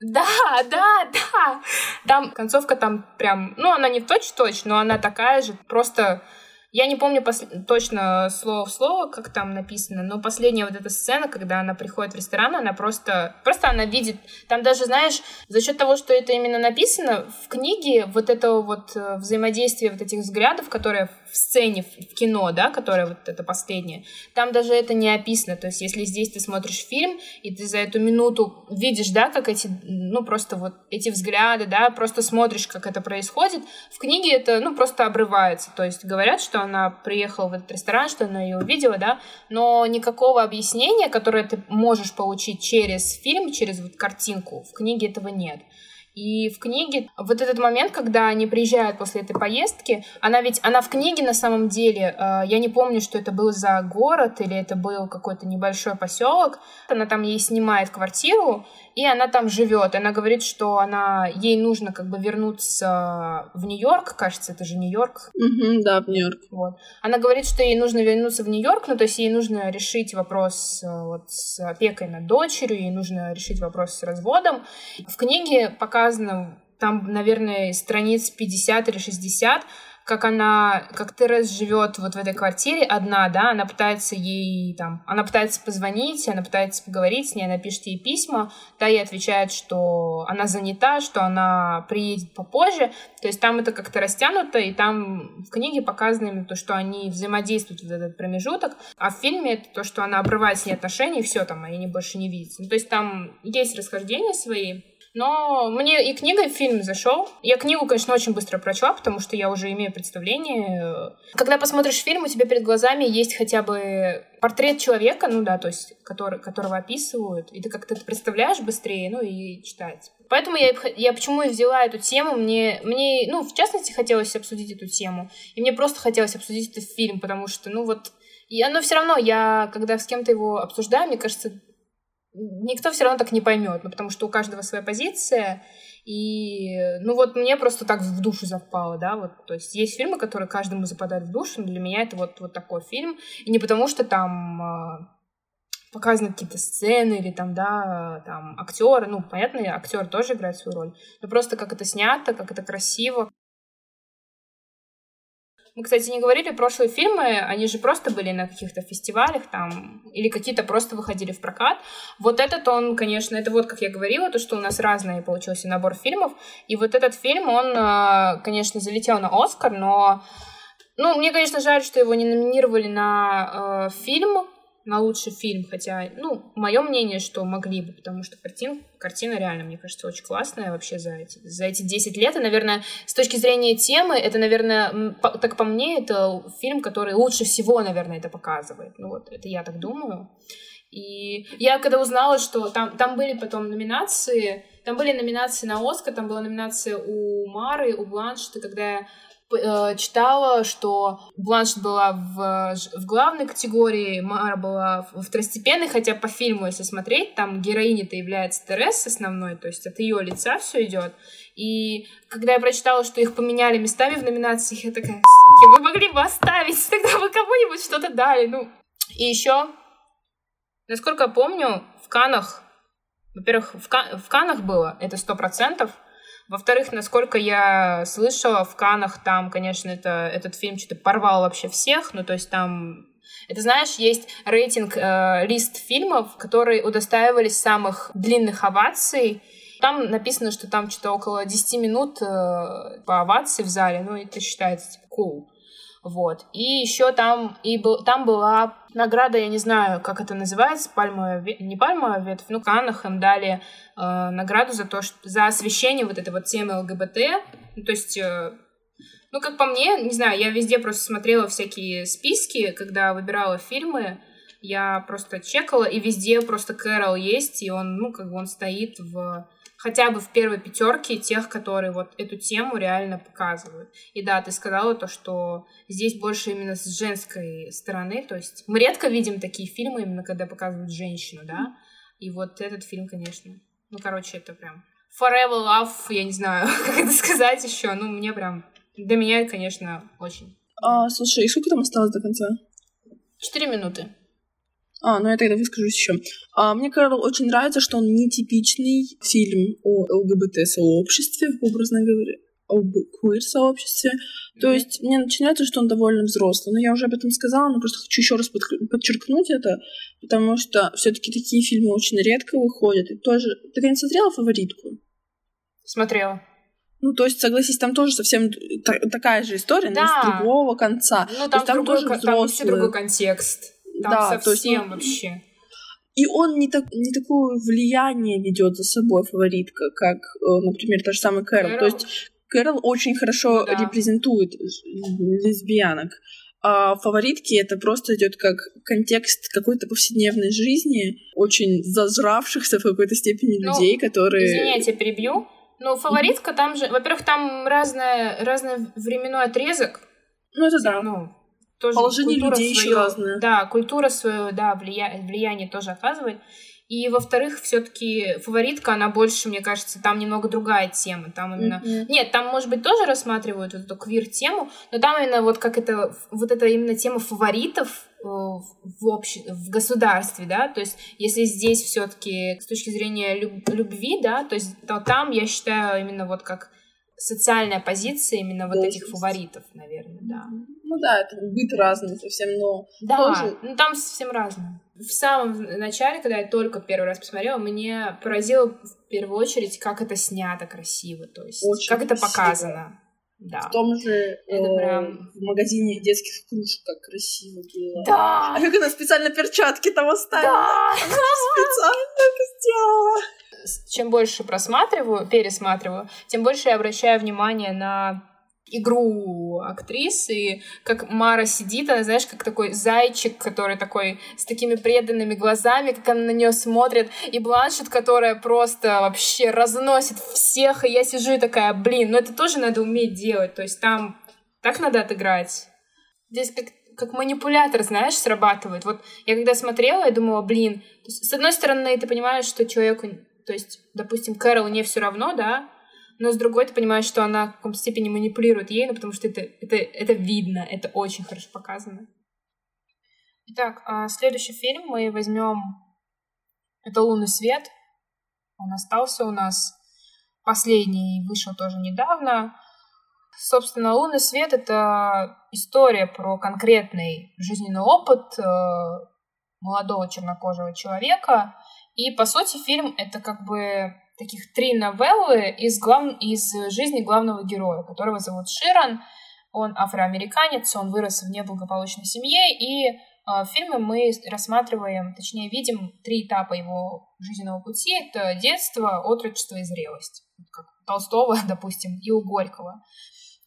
Да, да, да. Там концовка там прям... Ну, она не в точь-точь, но она такая же. Просто я не помню пос... точно слово в слово, как там написано, но последняя вот эта сцена, когда она приходит в ресторан, она просто... Просто она видит... Там даже, знаешь, за счет того, что это именно написано, в книге вот это вот э, взаимодействие вот этих взглядов, которые в сцене в кино, да, которая вот это последняя, там даже это не описано. То есть, если здесь ты смотришь фильм, и ты за эту минуту видишь, да, как эти, ну, просто вот эти взгляды, да, просто смотришь, как это происходит, в книге это, ну, просто обрывается. То есть, говорят, что она приехала в этот ресторан, что она ее увидела, да, но никакого объяснения, которое ты можешь получить через фильм, через вот картинку, в книге этого нет. И в книге вот этот момент, когда они приезжают после этой поездки, она ведь, она в книге на самом деле, э, я не помню, что это был за город или это был какой-то небольшой поселок. Она там ей снимает квартиру, и она там живет. Она говорит, что она, ей нужно как бы вернуться в Нью-Йорк, кажется, это же Нью-Йорк. Mm-hmm, да, в Нью-Йорк. Вот. Она говорит, что ей нужно вернуться в Нью-Йорк, ну, то есть ей нужно решить вопрос э, вот, с опекой над дочерью, ей нужно решить вопрос с разводом. В книге показано, там, наверное, страниц 50 или 60, как она, как Терес живет вот в этой квартире одна, да, она пытается ей там, она пытается позвонить, она пытается поговорить с ней, она пишет ей письма, та ей отвечает, что она занята, что она приедет попозже, то есть там это как-то растянуто, и там в книге показано именно то, что они взаимодействуют в этот промежуток, а в фильме это то, что она обрывает с ней отношения, и все там, они больше не видятся. Ну, то есть там есть расхождения свои, но мне и книга, и фильм зашел. Я книгу, конечно, очень быстро прочла, потому что я уже имею представление. Когда посмотришь фильм, у тебя перед глазами есть хотя бы портрет человека, ну да, то есть который, которого описывают, и ты как-то это представляешь быстрее, ну и читать. Поэтому я, я почему и взяла эту тему, мне, мне, ну, в частности, хотелось обсудить эту тему, и мне просто хотелось обсудить этот фильм, потому что, ну, вот, я, но все равно я, когда с кем-то его обсуждаю, мне кажется, никто все равно так не поймет, ну, потому что у каждого своя позиция, и, ну, вот мне просто так в душу запало, да, вот, то есть есть фильмы, которые каждому западают в душу, но для меня это вот, вот такой фильм, и не потому что там э, показаны какие-то сцены или там, да, там актеры, ну, понятно, актер тоже играет свою роль, но просто как это снято, как это красиво, мы, кстати, не говорили, прошлые фильмы, они же просто были на каких-то фестивалях там, или какие-то просто выходили в прокат. Вот этот он, конечно, это вот, как я говорила, то, что у нас разный получился набор фильмов. И вот этот фильм, он, э, конечно, залетел на Оскар, но ну, мне, конечно, жаль, что его не номинировали на э, фильм, на лучший фильм, хотя, ну, мое мнение, что могли бы, потому что картин, картина реально, мне кажется, очень классная вообще за эти, за эти 10 лет, и, наверное, с точки зрения темы, это, наверное, по, так по мне, это фильм, который лучше всего, наверное, это показывает, ну вот, это я так думаю. И я когда узнала, что там, там были потом номинации, там были номинации на Оскар, там была номинация у Мары, у Бланшета, когда я Э, читала, что Бланш была в, в главной категории, Мара была в второстепенной, хотя по фильму, если смотреть, там героиня-то является Терес основной, то есть от ее лица все идет. И когда я прочитала, что их поменяли местами в номинациях, я такая, вы могли бы оставить, тогда вы кому-нибудь что-то дали. Ну, и еще, насколько я помню, в Канах, во-первых, в, Кан в Канах было, это сто процентов, во-вторых, насколько я слышала, в Канах там, конечно, это, этот фильм что-то порвал вообще всех, ну, то есть там это, знаешь, есть рейтинг, э, лист фильмов, которые удостаивались самых длинных оваций. Там написано, что там что-то около 10 минут э, по овации в зале, ну, это считается, типа, cool. Вот. И еще там, и был, там была награда, я не знаю, как это называется, пальмовая, не пальмовая ветвь, ну, Канах им дали э, награду за то, что, за освещение вот этой вот темы ЛГБТ. Ну, то есть, э, ну, как по мне, не знаю, я везде просто смотрела всякие списки, когда выбирала фильмы, я просто чекала, и везде просто Кэрол есть, и он, ну, как бы он стоит в хотя бы в первой пятерке тех, которые вот эту тему реально показывают. И да, ты сказала то, что здесь больше именно с женской стороны, то есть мы редко видим такие фильмы именно когда показывают женщину, да, и вот этот фильм, конечно, ну, короче, это прям forever love, я не знаю, как это сказать еще, ну, мне прям, для меня, конечно, очень. А, слушай, и сколько там осталось до конца? Четыре минуты. А, ну я тогда выскажусь еще. А, мне, Кэрол, очень нравится, что он нетипичный фильм о ЛГБТ-сообществе, образно говоря, об квир-сообществе. Mm-hmm. То есть мне начинается, что он довольно взрослый. Но я уже об этом сказала, но просто хочу еще раз подчеркнуть это, потому что все-таки такие фильмы очень редко выходят. И тоже... Ты не смотрела «Фаворитку»? Смотрела. Ну, то есть, согласись, там тоже совсем такая же история, да. но с другого конца. Ну, там, там другой, тоже взрослые. там вообще другой контекст. Там да, совсем то есть, ну, вообще. И он не, так, не такое влияние ведет за собой фаворитка, как, э, например, та же самая Кэрол. Кэрол. То есть Кэрол очень хорошо да. репрезентует лесбиянок. А фаворитки это просто идет как контекст какой-то повседневной жизни, очень зажравшихся в какой-то степени ну, людей, которые. Извини, я тебя перебью. Ну, фаворитка там же, во-первых, там разное, разный временной отрезок. Ну, это да. Ну, тоже Положение людей свое, еще разное. Да, культура свое, да, влия... влияние тоже оказывает. И, во-вторых, все-таки фаворитка, она больше, мне кажется, там немного другая тема. Там именно... Mm-hmm. Нет, там, может быть, тоже рассматривают эту квир-тему, но там именно вот как это, вот это именно тема фаворитов э, в, обще... в государстве, да, то есть если здесь все-таки с точки зрения люб... любви, да, то есть то там, я считаю, именно вот как социальная позиция именно вот этих фаворитов, наверное, да. Ну да, это быт разный совсем, но да, тоже... ну там совсем разное. В самом начале, когда я только первый раз посмотрела, мне поразило в первую очередь, как это снято красиво, то есть Очень как красиво. это показано. Да. В том же это э, прям... в магазине детских кружек как красиво было. Да. А как она специально перчатки там оставила? Да. Она специально это сделала чем больше просматриваю, пересматриваю, тем больше я обращаю внимание на игру актрис, и как Мара сидит, она, знаешь, как такой зайчик, который такой с такими преданными глазами, как она на нее смотрит, и Бланшет, которая просто вообще разносит всех, и я сижу и такая, блин, ну это тоже надо уметь делать, то есть там так надо отыграть. Здесь как как манипулятор, знаешь, срабатывает. Вот я когда смотрела, я думала, блин, с одной стороны, ты понимаешь, что человеку то есть, допустим, Кэрол не все равно, да, но с другой ты понимаешь, что она в каком-то степени манипулирует ей, ну, потому что это, это, это видно, это очень хорошо показано. Итак, а, следующий фильм мы возьмем это «Лунный свет». Он остался у нас последний, вышел тоже недавно. Собственно, «Лунный свет» — это история про конкретный жизненный опыт э, молодого чернокожего человека, и, по сути, фильм — это как бы таких три новеллы из, глав... из жизни главного героя, которого зовут Ширан. Он афроамериканец, он вырос в неблагополучной семье, и в фильме мы рассматриваем, точнее, видим три этапа его жизненного пути. Это детство, отрочество и зрелость. Как Толстого, допустим, и у Горького.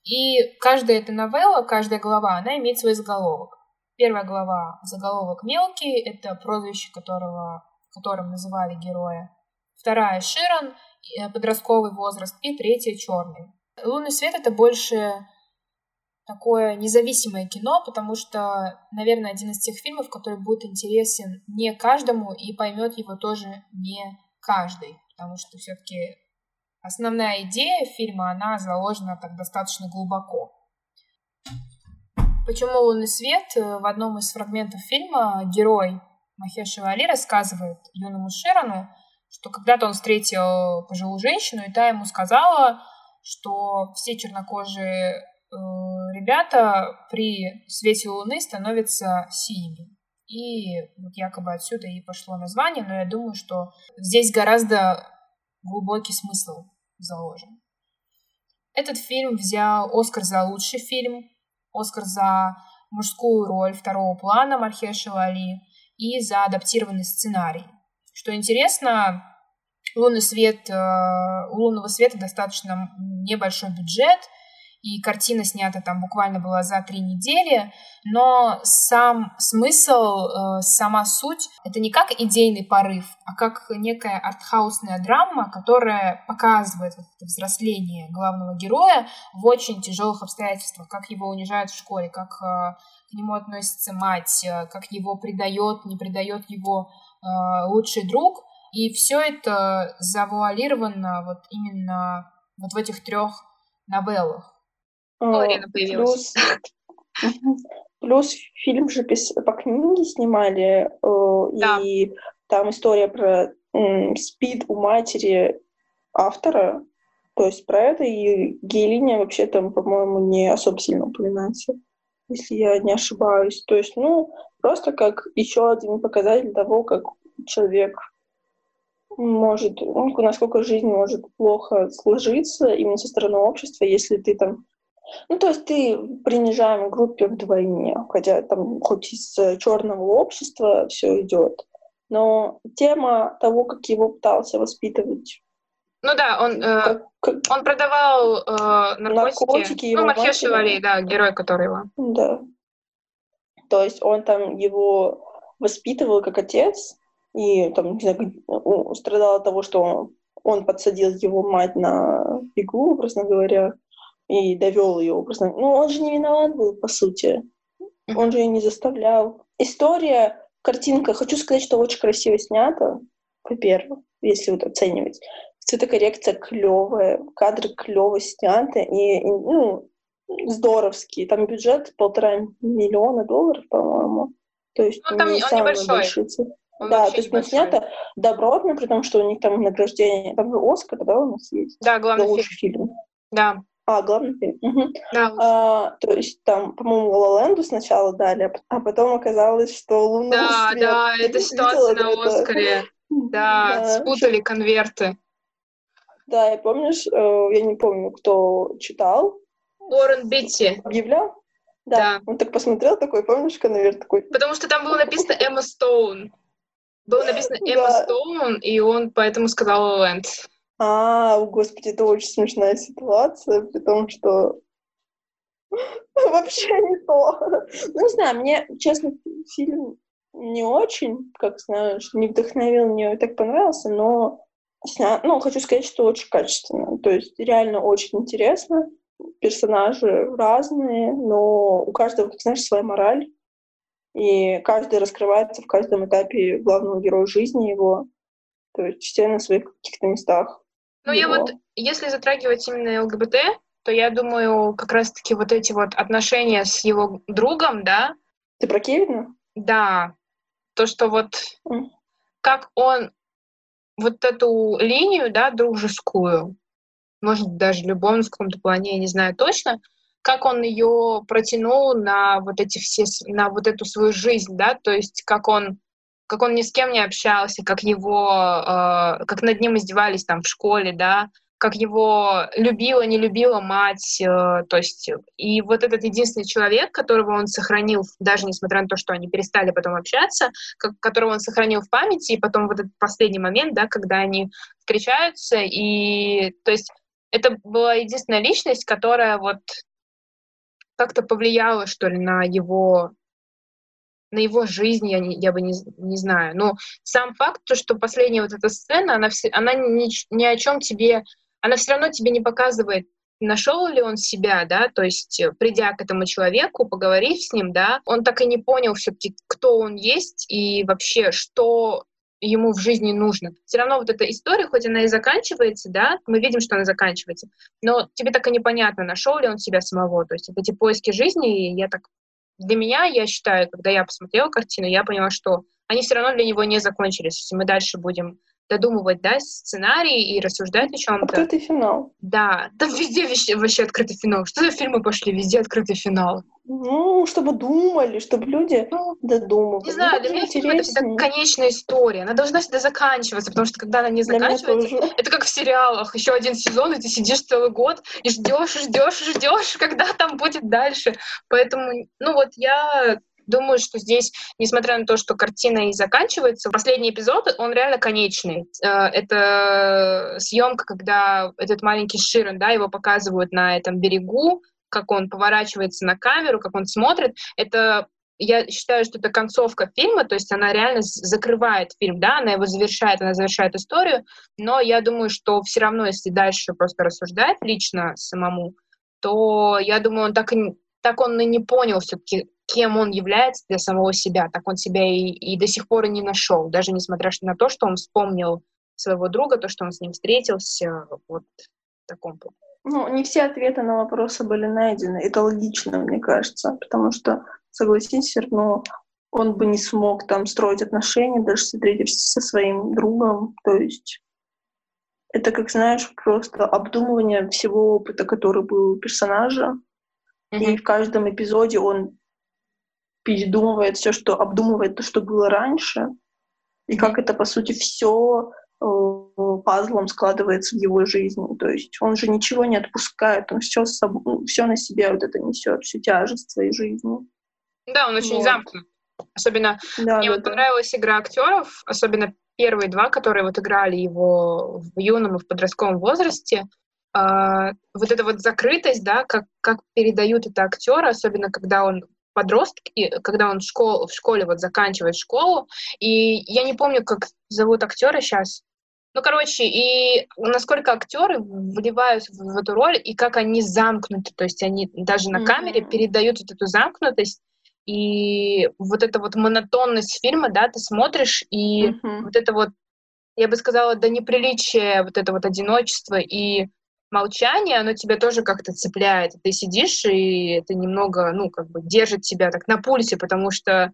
И каждая эта новелла, каждая глава, она имеет свой заголовок. Первая глава, заголовок «Мелкий», это прозвище которого которым называли героя. Вторая — Широн, э, подростковый возраст. И третья — Черный. «Лунный свет» — это больше такое независимое кино, потому что, наверное, один из тех фильмов, который будет интересен не каждому и поймет его тоже не каждый, потому что все-таки основная идея фильма, она заложена так достаточно глубоко. Почему «Лунный свет»? В одном из фрагментов фильма герой Махеша Али рассказывает юному Ширану, что когда-то он встретил пожилую женщину, и та ему сказала, что все чернокожие э, ребята при свете луны становятся синими. И вот якобы отсюда и пошло название, но я думаю, что здесь гораздо глубокий смысл заложен. Этот фильм взял Оскар за лучший фильм, Оскар за мужскую роль второго плана Мархеша Али, и за адаптированный сценарий. Что интересно, лунный свет, э, у лунного света достаточно небольшой бюджет, и картина снята там буквально была за три недели, но сам смысл, э, сама суть — это не как идейный порыв, а как некая артхаусная драма, которая показывает вот это взросление главного героя в очень тяжелых обстоятельствах, как его унижают в школе, как э, к нему относится мать, как его предает, не предает его лучший друг. И все это завуалировано вот именно вот в этих трех новеллах. Марина появилась. Плюс, плюс фильм же по книге снимали, э, да. и там история про спид у матери автора, то есть про это, и гей-линия вообще там, по-моему, не особо сильно упоминается если я не ошибаюсь. То есть, ну, просто как еще один показатель того, как человек может, ну, насколько жизнь может плохо сложиться именно со стороны общества, если ты там ну, то есть ты принижаем группе вдвойне, хотя там хоть из черного общества все идет. Но тема того, как его пытался воспитывать ну да, он, э, как, он продавал э, наркотики. наркотики ну, Матье Шевали, да, герой, который его. Да. То есть он там его воспитывал как отец, и там, не знаю, страдал от того, что он, подсадил его мать на иглу, образно говоря, и довел ее образно. Ну, он же не виноват был, по сути. Он же ее не заставлял. История, картинка, хочу сказать, что очень красиво снята, во-первых, если вот оценивать. Цветокоррекция клевая, кадры клево сняты, и, и ну, здоровские. Там бюджет полтора миллиона долларов, по-моему. То есть ну, там не самые большие цифры. да, то есть не снято добротно, при том, что у них там награждение, там же Оскар, да, у нас есть? Да, главный фильм. фильм. Да. А, главный фильм. Угу. Да. А, то есть там, по-моему, Ла сначала дали, а потом оказалось, что Луна Да, свет. да, это ситуация на это? Оскаре. Да, да, спутали конверты. Да, и помнишь, э, я не помню, кто читал. Уоррен Битти. Объявлял? Да. да. Он так посмотрел такой, помнишь, конверт такой. Потому что там было написано Эмма Стоун. Было написано Эмма Стоун, и он поэтому сказал Лэнд. А, господи, это очень смешная ситуация, при том, что вообще не то. Ну, не знаю, мне, честно, фильм не очень, как знаешь, не вдохновил, мне так понравился, но ну, хочу сказать, что очень качественно. То есть реально очень интересно. Персонажи разные, но у каждого, как знаешь, своя мораль. И каждый раскрывается в каждом этапе главного героя жизни его. То есть все на своих каких-то местах. Ну, я вот, если затрагивать именно ЛГБТ, то я думаю, как раз-таки вот эти вот отношения с его другом, да? Ты про Кевина? Да. То, что вот mm. как он вот эту линию, да, дружескую, может, даже любовную в каком-то плане, я не знаю точно, как он ее протянул на вот эти все, на вот эту свою жизнь, да, то есть как он как он ни с кем не общался, как его, э, как над ним издевались там в школе, да, как его любила, не любила мать, э, то есть и вот этот единственный человек, которого он сохранил, даже несмотря на то, что они перестали потом общаться, как, которого он сохранил в памяти, и потом вот этот последний момент, да, когда они встречаются, и то есть это была единственная личность, которая вот как-то повлияла, что ли, на его на его жизнь, я, не, я бы не, не знаю. Но сам факт, то, что последняя вот эта сцена, она, все, она ни, ни о чем тебе, она все равно тебе не показывает, нашел ли он себя, да, то есть э, придя к этому человеку, поговорив с ним, да, он так и не понял все-таки, кто он есть и вообще, что ему в жизни нужно. Все равно вот эта история, хоть она и заканчивается, да, мы видим, что она заканчивается, но тебе так и непонятно, нашел ли он себя самого. То есть эти поиски жизни, я так для меня, я считаю, когда я посмотрела картину, я поняла, что они все равно для него не закончились. Если мы дальше будем додумывать, да, сценарий и рассуждать о чем-то. Открытый финал. Да, там везде вообще, вообще открытый финал. Что за фильмы пошли? Везде открытый финал. Ну, чтобы думали, чтобы люди ну, додумывали. Не знаю, ну, для меня фильм это всегда конечная история. Она должна всегда заканчиваться, потому что когда она не заканчивается, это как в сериалах. Еще один сезон, и ты сидишь целый год и ждешь, ждешь, ждешь, когда там будет дальше. Поэтому, ну вот я Думаю, что здесь, несмотря на то, что картина и заканчивается, последний эпизод, он реально конечный. Э, это съемка, когда этот маленький Ширен, да, его показывают на этом берегу, как он поворачивается на камеру, как он смотрит. Это я считаю, что это концовка фильма, то есть она реально закрывает фильм, да, она его завершает, она завершает историю, но я думаю, что все равно, если дальше просто рассуждать лично самому, то я думаю, он так и так он и не понял все-таки, кем он является для самого себя, так он себя и, и до сих пор и не нашел, даже несмотря на то, что он вспомнил своего друга, то, что он с ним встретился, вот в таком. Ну, не все ответы на вопросы были найдены. Это логично, мне кажется, потому что, согласись, все равно он бы не смог там строить отношения, даже встретившись со своим другом. То есть это, как знаешь, просто обдумывание всего опыта, который был у персонажа. Mm-hmm. И в каждом эпизоде он передумывает все, что обдумывает то, что было раньше, и как это, по сути, все пазлом складывается в его жизни. То есть он же ничего не отпускает, он все, собой, все на себе вот это несет, всю тяжесть своей жизни. Да, он очень вот. замкнут. Особенно да, мне да, вот да. понравилась игра актеров, особенно первые два, которые вот играли его в юном и в подростковом возрасте. Uh, вот эта вот закрытость, да, как, как передают это актеры, особенно когда он подростки, когда он в, школ, в школе вот заканчивает школу, и я не помню, как зовут актера сейчас, ну, короче, и насколько актеры вливаются в, в эту роль, и как они замкнуты, то есть они даже на mm-hmm. камере передают вот эту замкнутость, и вот эта вот монотонность фильма, да, ты смотришь, и mm-hmm. вот это вот, я бы сказала, до неприличия вот это вот одиночество и молчание, оно тебя тоже как-то цепляет. Ты сидишь, и это немного, ну, как бы держит тебя так на пульсе, потому что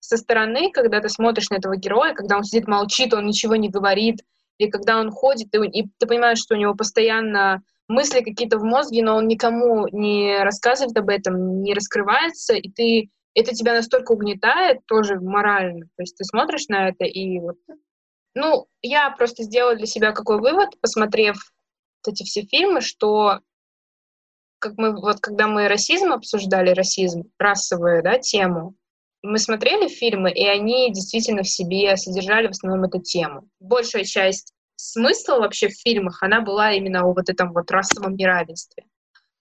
со стороны, когда ты смотришь на этого героя, когда он сидит, молчит, он ничего не говорит, или когда он ходит, и, и ты понимаешь, что у него постоянно мысли какие-то в мозге, но он никому не рассказывает об этом, не раскрывается, и ты это тебя настолько угнетает тоже морально. То есть ты смотришь на это и вот... Ну, я просто сделала для себя какой вывод, посмотрев вот эти все фильмы, что как мы, вот когда мы расизм обсуждали, расизм, расовую, да, тему, мы смотрели фильмы, и они действительно в себе содержали в основном эту тему. Большая часть смысла вообще в фильмах, она была именно о вот этом вот расовом неравенстве.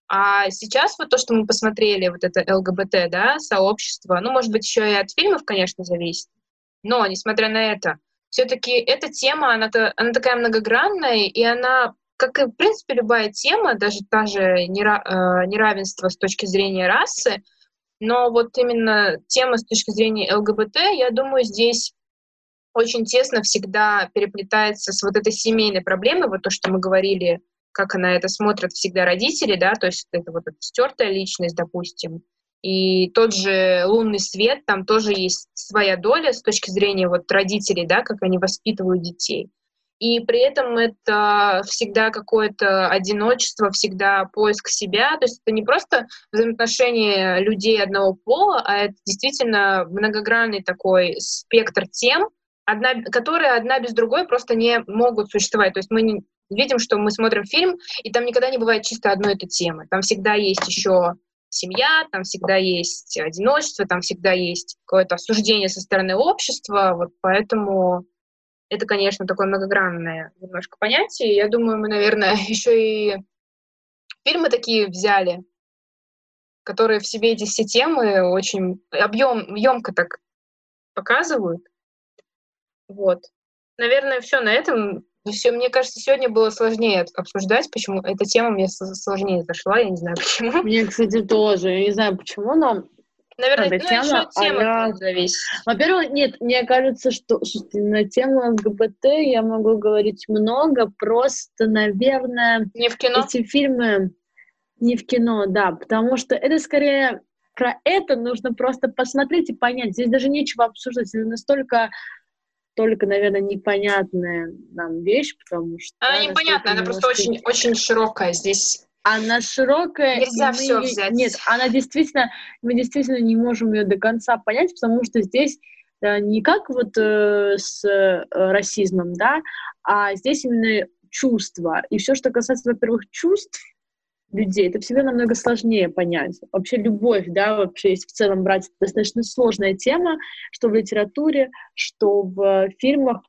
А сейчас вот то, что мы посмотрели, вот это ЛГБТ, да, сообщество, ну, может быть, еще и от фильмов, конечно, зависит, но, несмотря на это, все-таки эта тема, она, она такая многогранная, и она как и, в принципе, любая тема, даже та же э, неравенство с точки зрения расы, но вот именно тема с точки зрения ЛГБТ, я думаю, здесь очень тесно всегда переплетается с вот этой семейной проблемой, вот то, что мы говорили, как она это смотрят всегда родители, да, то есть это вот эта стертая личность, допустим, и тот же лунный свет, там тоже есть своя доля с точки зрения вот родителей, да, как они воспитывают детей и при этом это всегда какое-то одиночество, всегда поиск себя, то есть это не просто взаимоотношения людей одного пола, а это действительно многогранный такой спектр тем, одна, которые одна без другой просто не могут существовать. То есть мы не, видим, что мы смотрим фильм, и там никогда не бывает чисто одной этой темы. Там всегда есть еще семья, там всегда есть одиночество, там всегда есть какое-то осуждение со стороны общества, вот поэтому это, конечно, такое многогранное немножко понятие. Я думаю, мы, наверное, еще и фильмы такие взяли, которые в себе эти все темы очень объем, емко так показывают. Вот. Наверное, все на этом. Все, мне кажется, сегодня было сложнее обсуждать, почему эта тема мне сложнее зашла, я не знаю почему. Мне, кстати, тоже. Я не знаю почему, но Наверное, ну, тема, еще тема а зависит. Во-первых, нет, мне кажется, что слушайте, на тему ЛГБТ я могу говорить много, просто, наверное, не в кино. эти фильмы не в кино, да, потому что это скорее про это нужно просто посмотреть и понять. Здесь даже нечего обсуждать, это настолько только, наверное, непонятная нам вещь, потому что... Она непонятная, она просто очень, очень широкая. Здесь она широкая. Нельзя все взять. Нет, она действительно, мы действительно не можем ее до конца понять, потому что здесь э, не как вот э, с э, расизмом, да, а здесь именно чувства. И все, что касается, во-первых, чувств людей, это всегда намного сложнее понять. Вообще любовь, да, вообще если в целом брать, достаточно сложная тема, что в литературе, что в фильмах,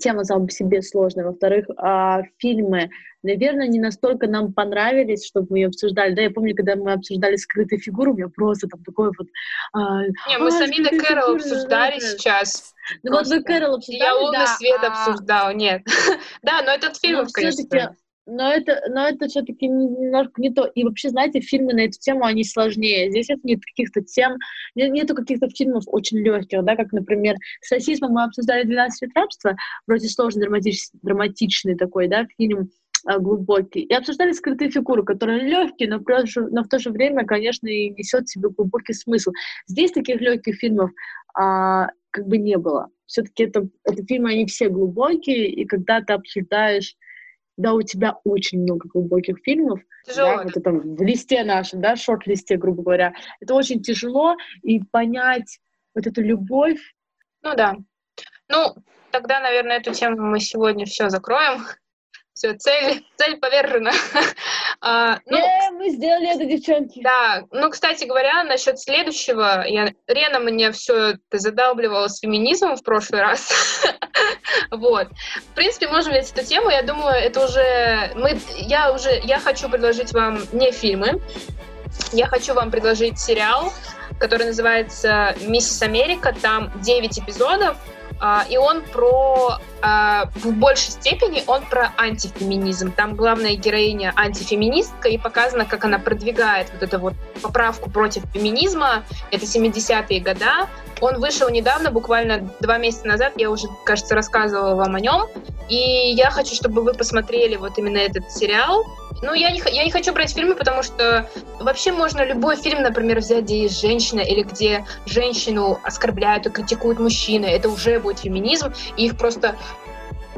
тема сама по себе сложная. Во-вторых, а, фильмы, наверное, не настолько нам понравились, чтобы мы ее обсуждали. Да, я помню, когда мы обсуждали скрытые фигуры, у меня просто там такое вот... А, не, мы а, с Аминой Кэрол обсуждали да, сейчас. Ну вот вы Кэрол обсуждали, Я «Лунный да, свет» а... обсуждал, нет. да, но этот фильм, конечно но это, но это все-таки немножко не то. И вообще, знаете, фильмы на эту тему, они сложнее. Здесь нет каких-то тем, нет, нету каких-то фильмов очень легких, да, как, например, с расизмом мы обсуждали «12 лет рабства», вроде сложный, драматич, драматичный такой, да, фильм, глубокий. И обсуждали скрытые фигуры, которые легкие, но, но в то же время, конечно, и несет в себе глубокий смысл. Здесь таких легких фильмов а, как бы не было. Все-таки это, это фильмы, они все глубокие, и когда ты обсуждаешь когда у тебя очень много глубоких фильмов, тяжело. да, вот это в листе нашем, да, шорт-листе, грубо говоря, это очень тяжело, и понять вот эту любовь. Ну да. Ну, тогда, наверное, эту тему мы сегодня все закроем. Все, цель, цель повержена. а, ну, э, мы сделали это, девчонки. Да, ну, кстати говоря, насчет следующего, я, Рена мне все это задалбливала с феминизмом в прошлый раз. вот. В принципе, можем взять эту тему. Я думаю, это уже... Мы, я уже... Я хочу предложить вам не фильмы. Я хочу вам предложить сериал, который называется «Миссис Америка». Там 9 эпизодов. А, и он про, а, в большей степени, он про антифеминизм. Там главная героиня антифеминистка, и показано, как она продвигает вот эту вот поправку против феминизма. Это 70-е года. Он вышел недавно, буквально два месяца назад, я уже, кажется, рассказывала вам о нем. И я хочу, чтобы вы посмотрели вот именно этот сериал. Ну, я не, я не хочу брать фильмы, потому что вообще можно любой фильм, например, взять, где есть женщина, или где женщину оскорбляют и критикуют мужчины. Это уже будет феминизм, и их просто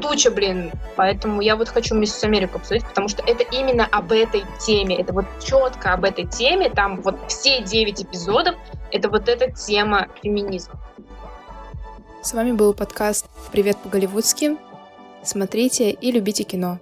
туча, блин. Поэтому я вот хочу «Миссис Америку» обсудить, потому что это именно об этой теме. Это вот четко об этой теме. Там вот все девять эпизодов — это вот эта тема феминизма. С вами был подкаст «Привет по-голливудски». Смотрите и любите кино.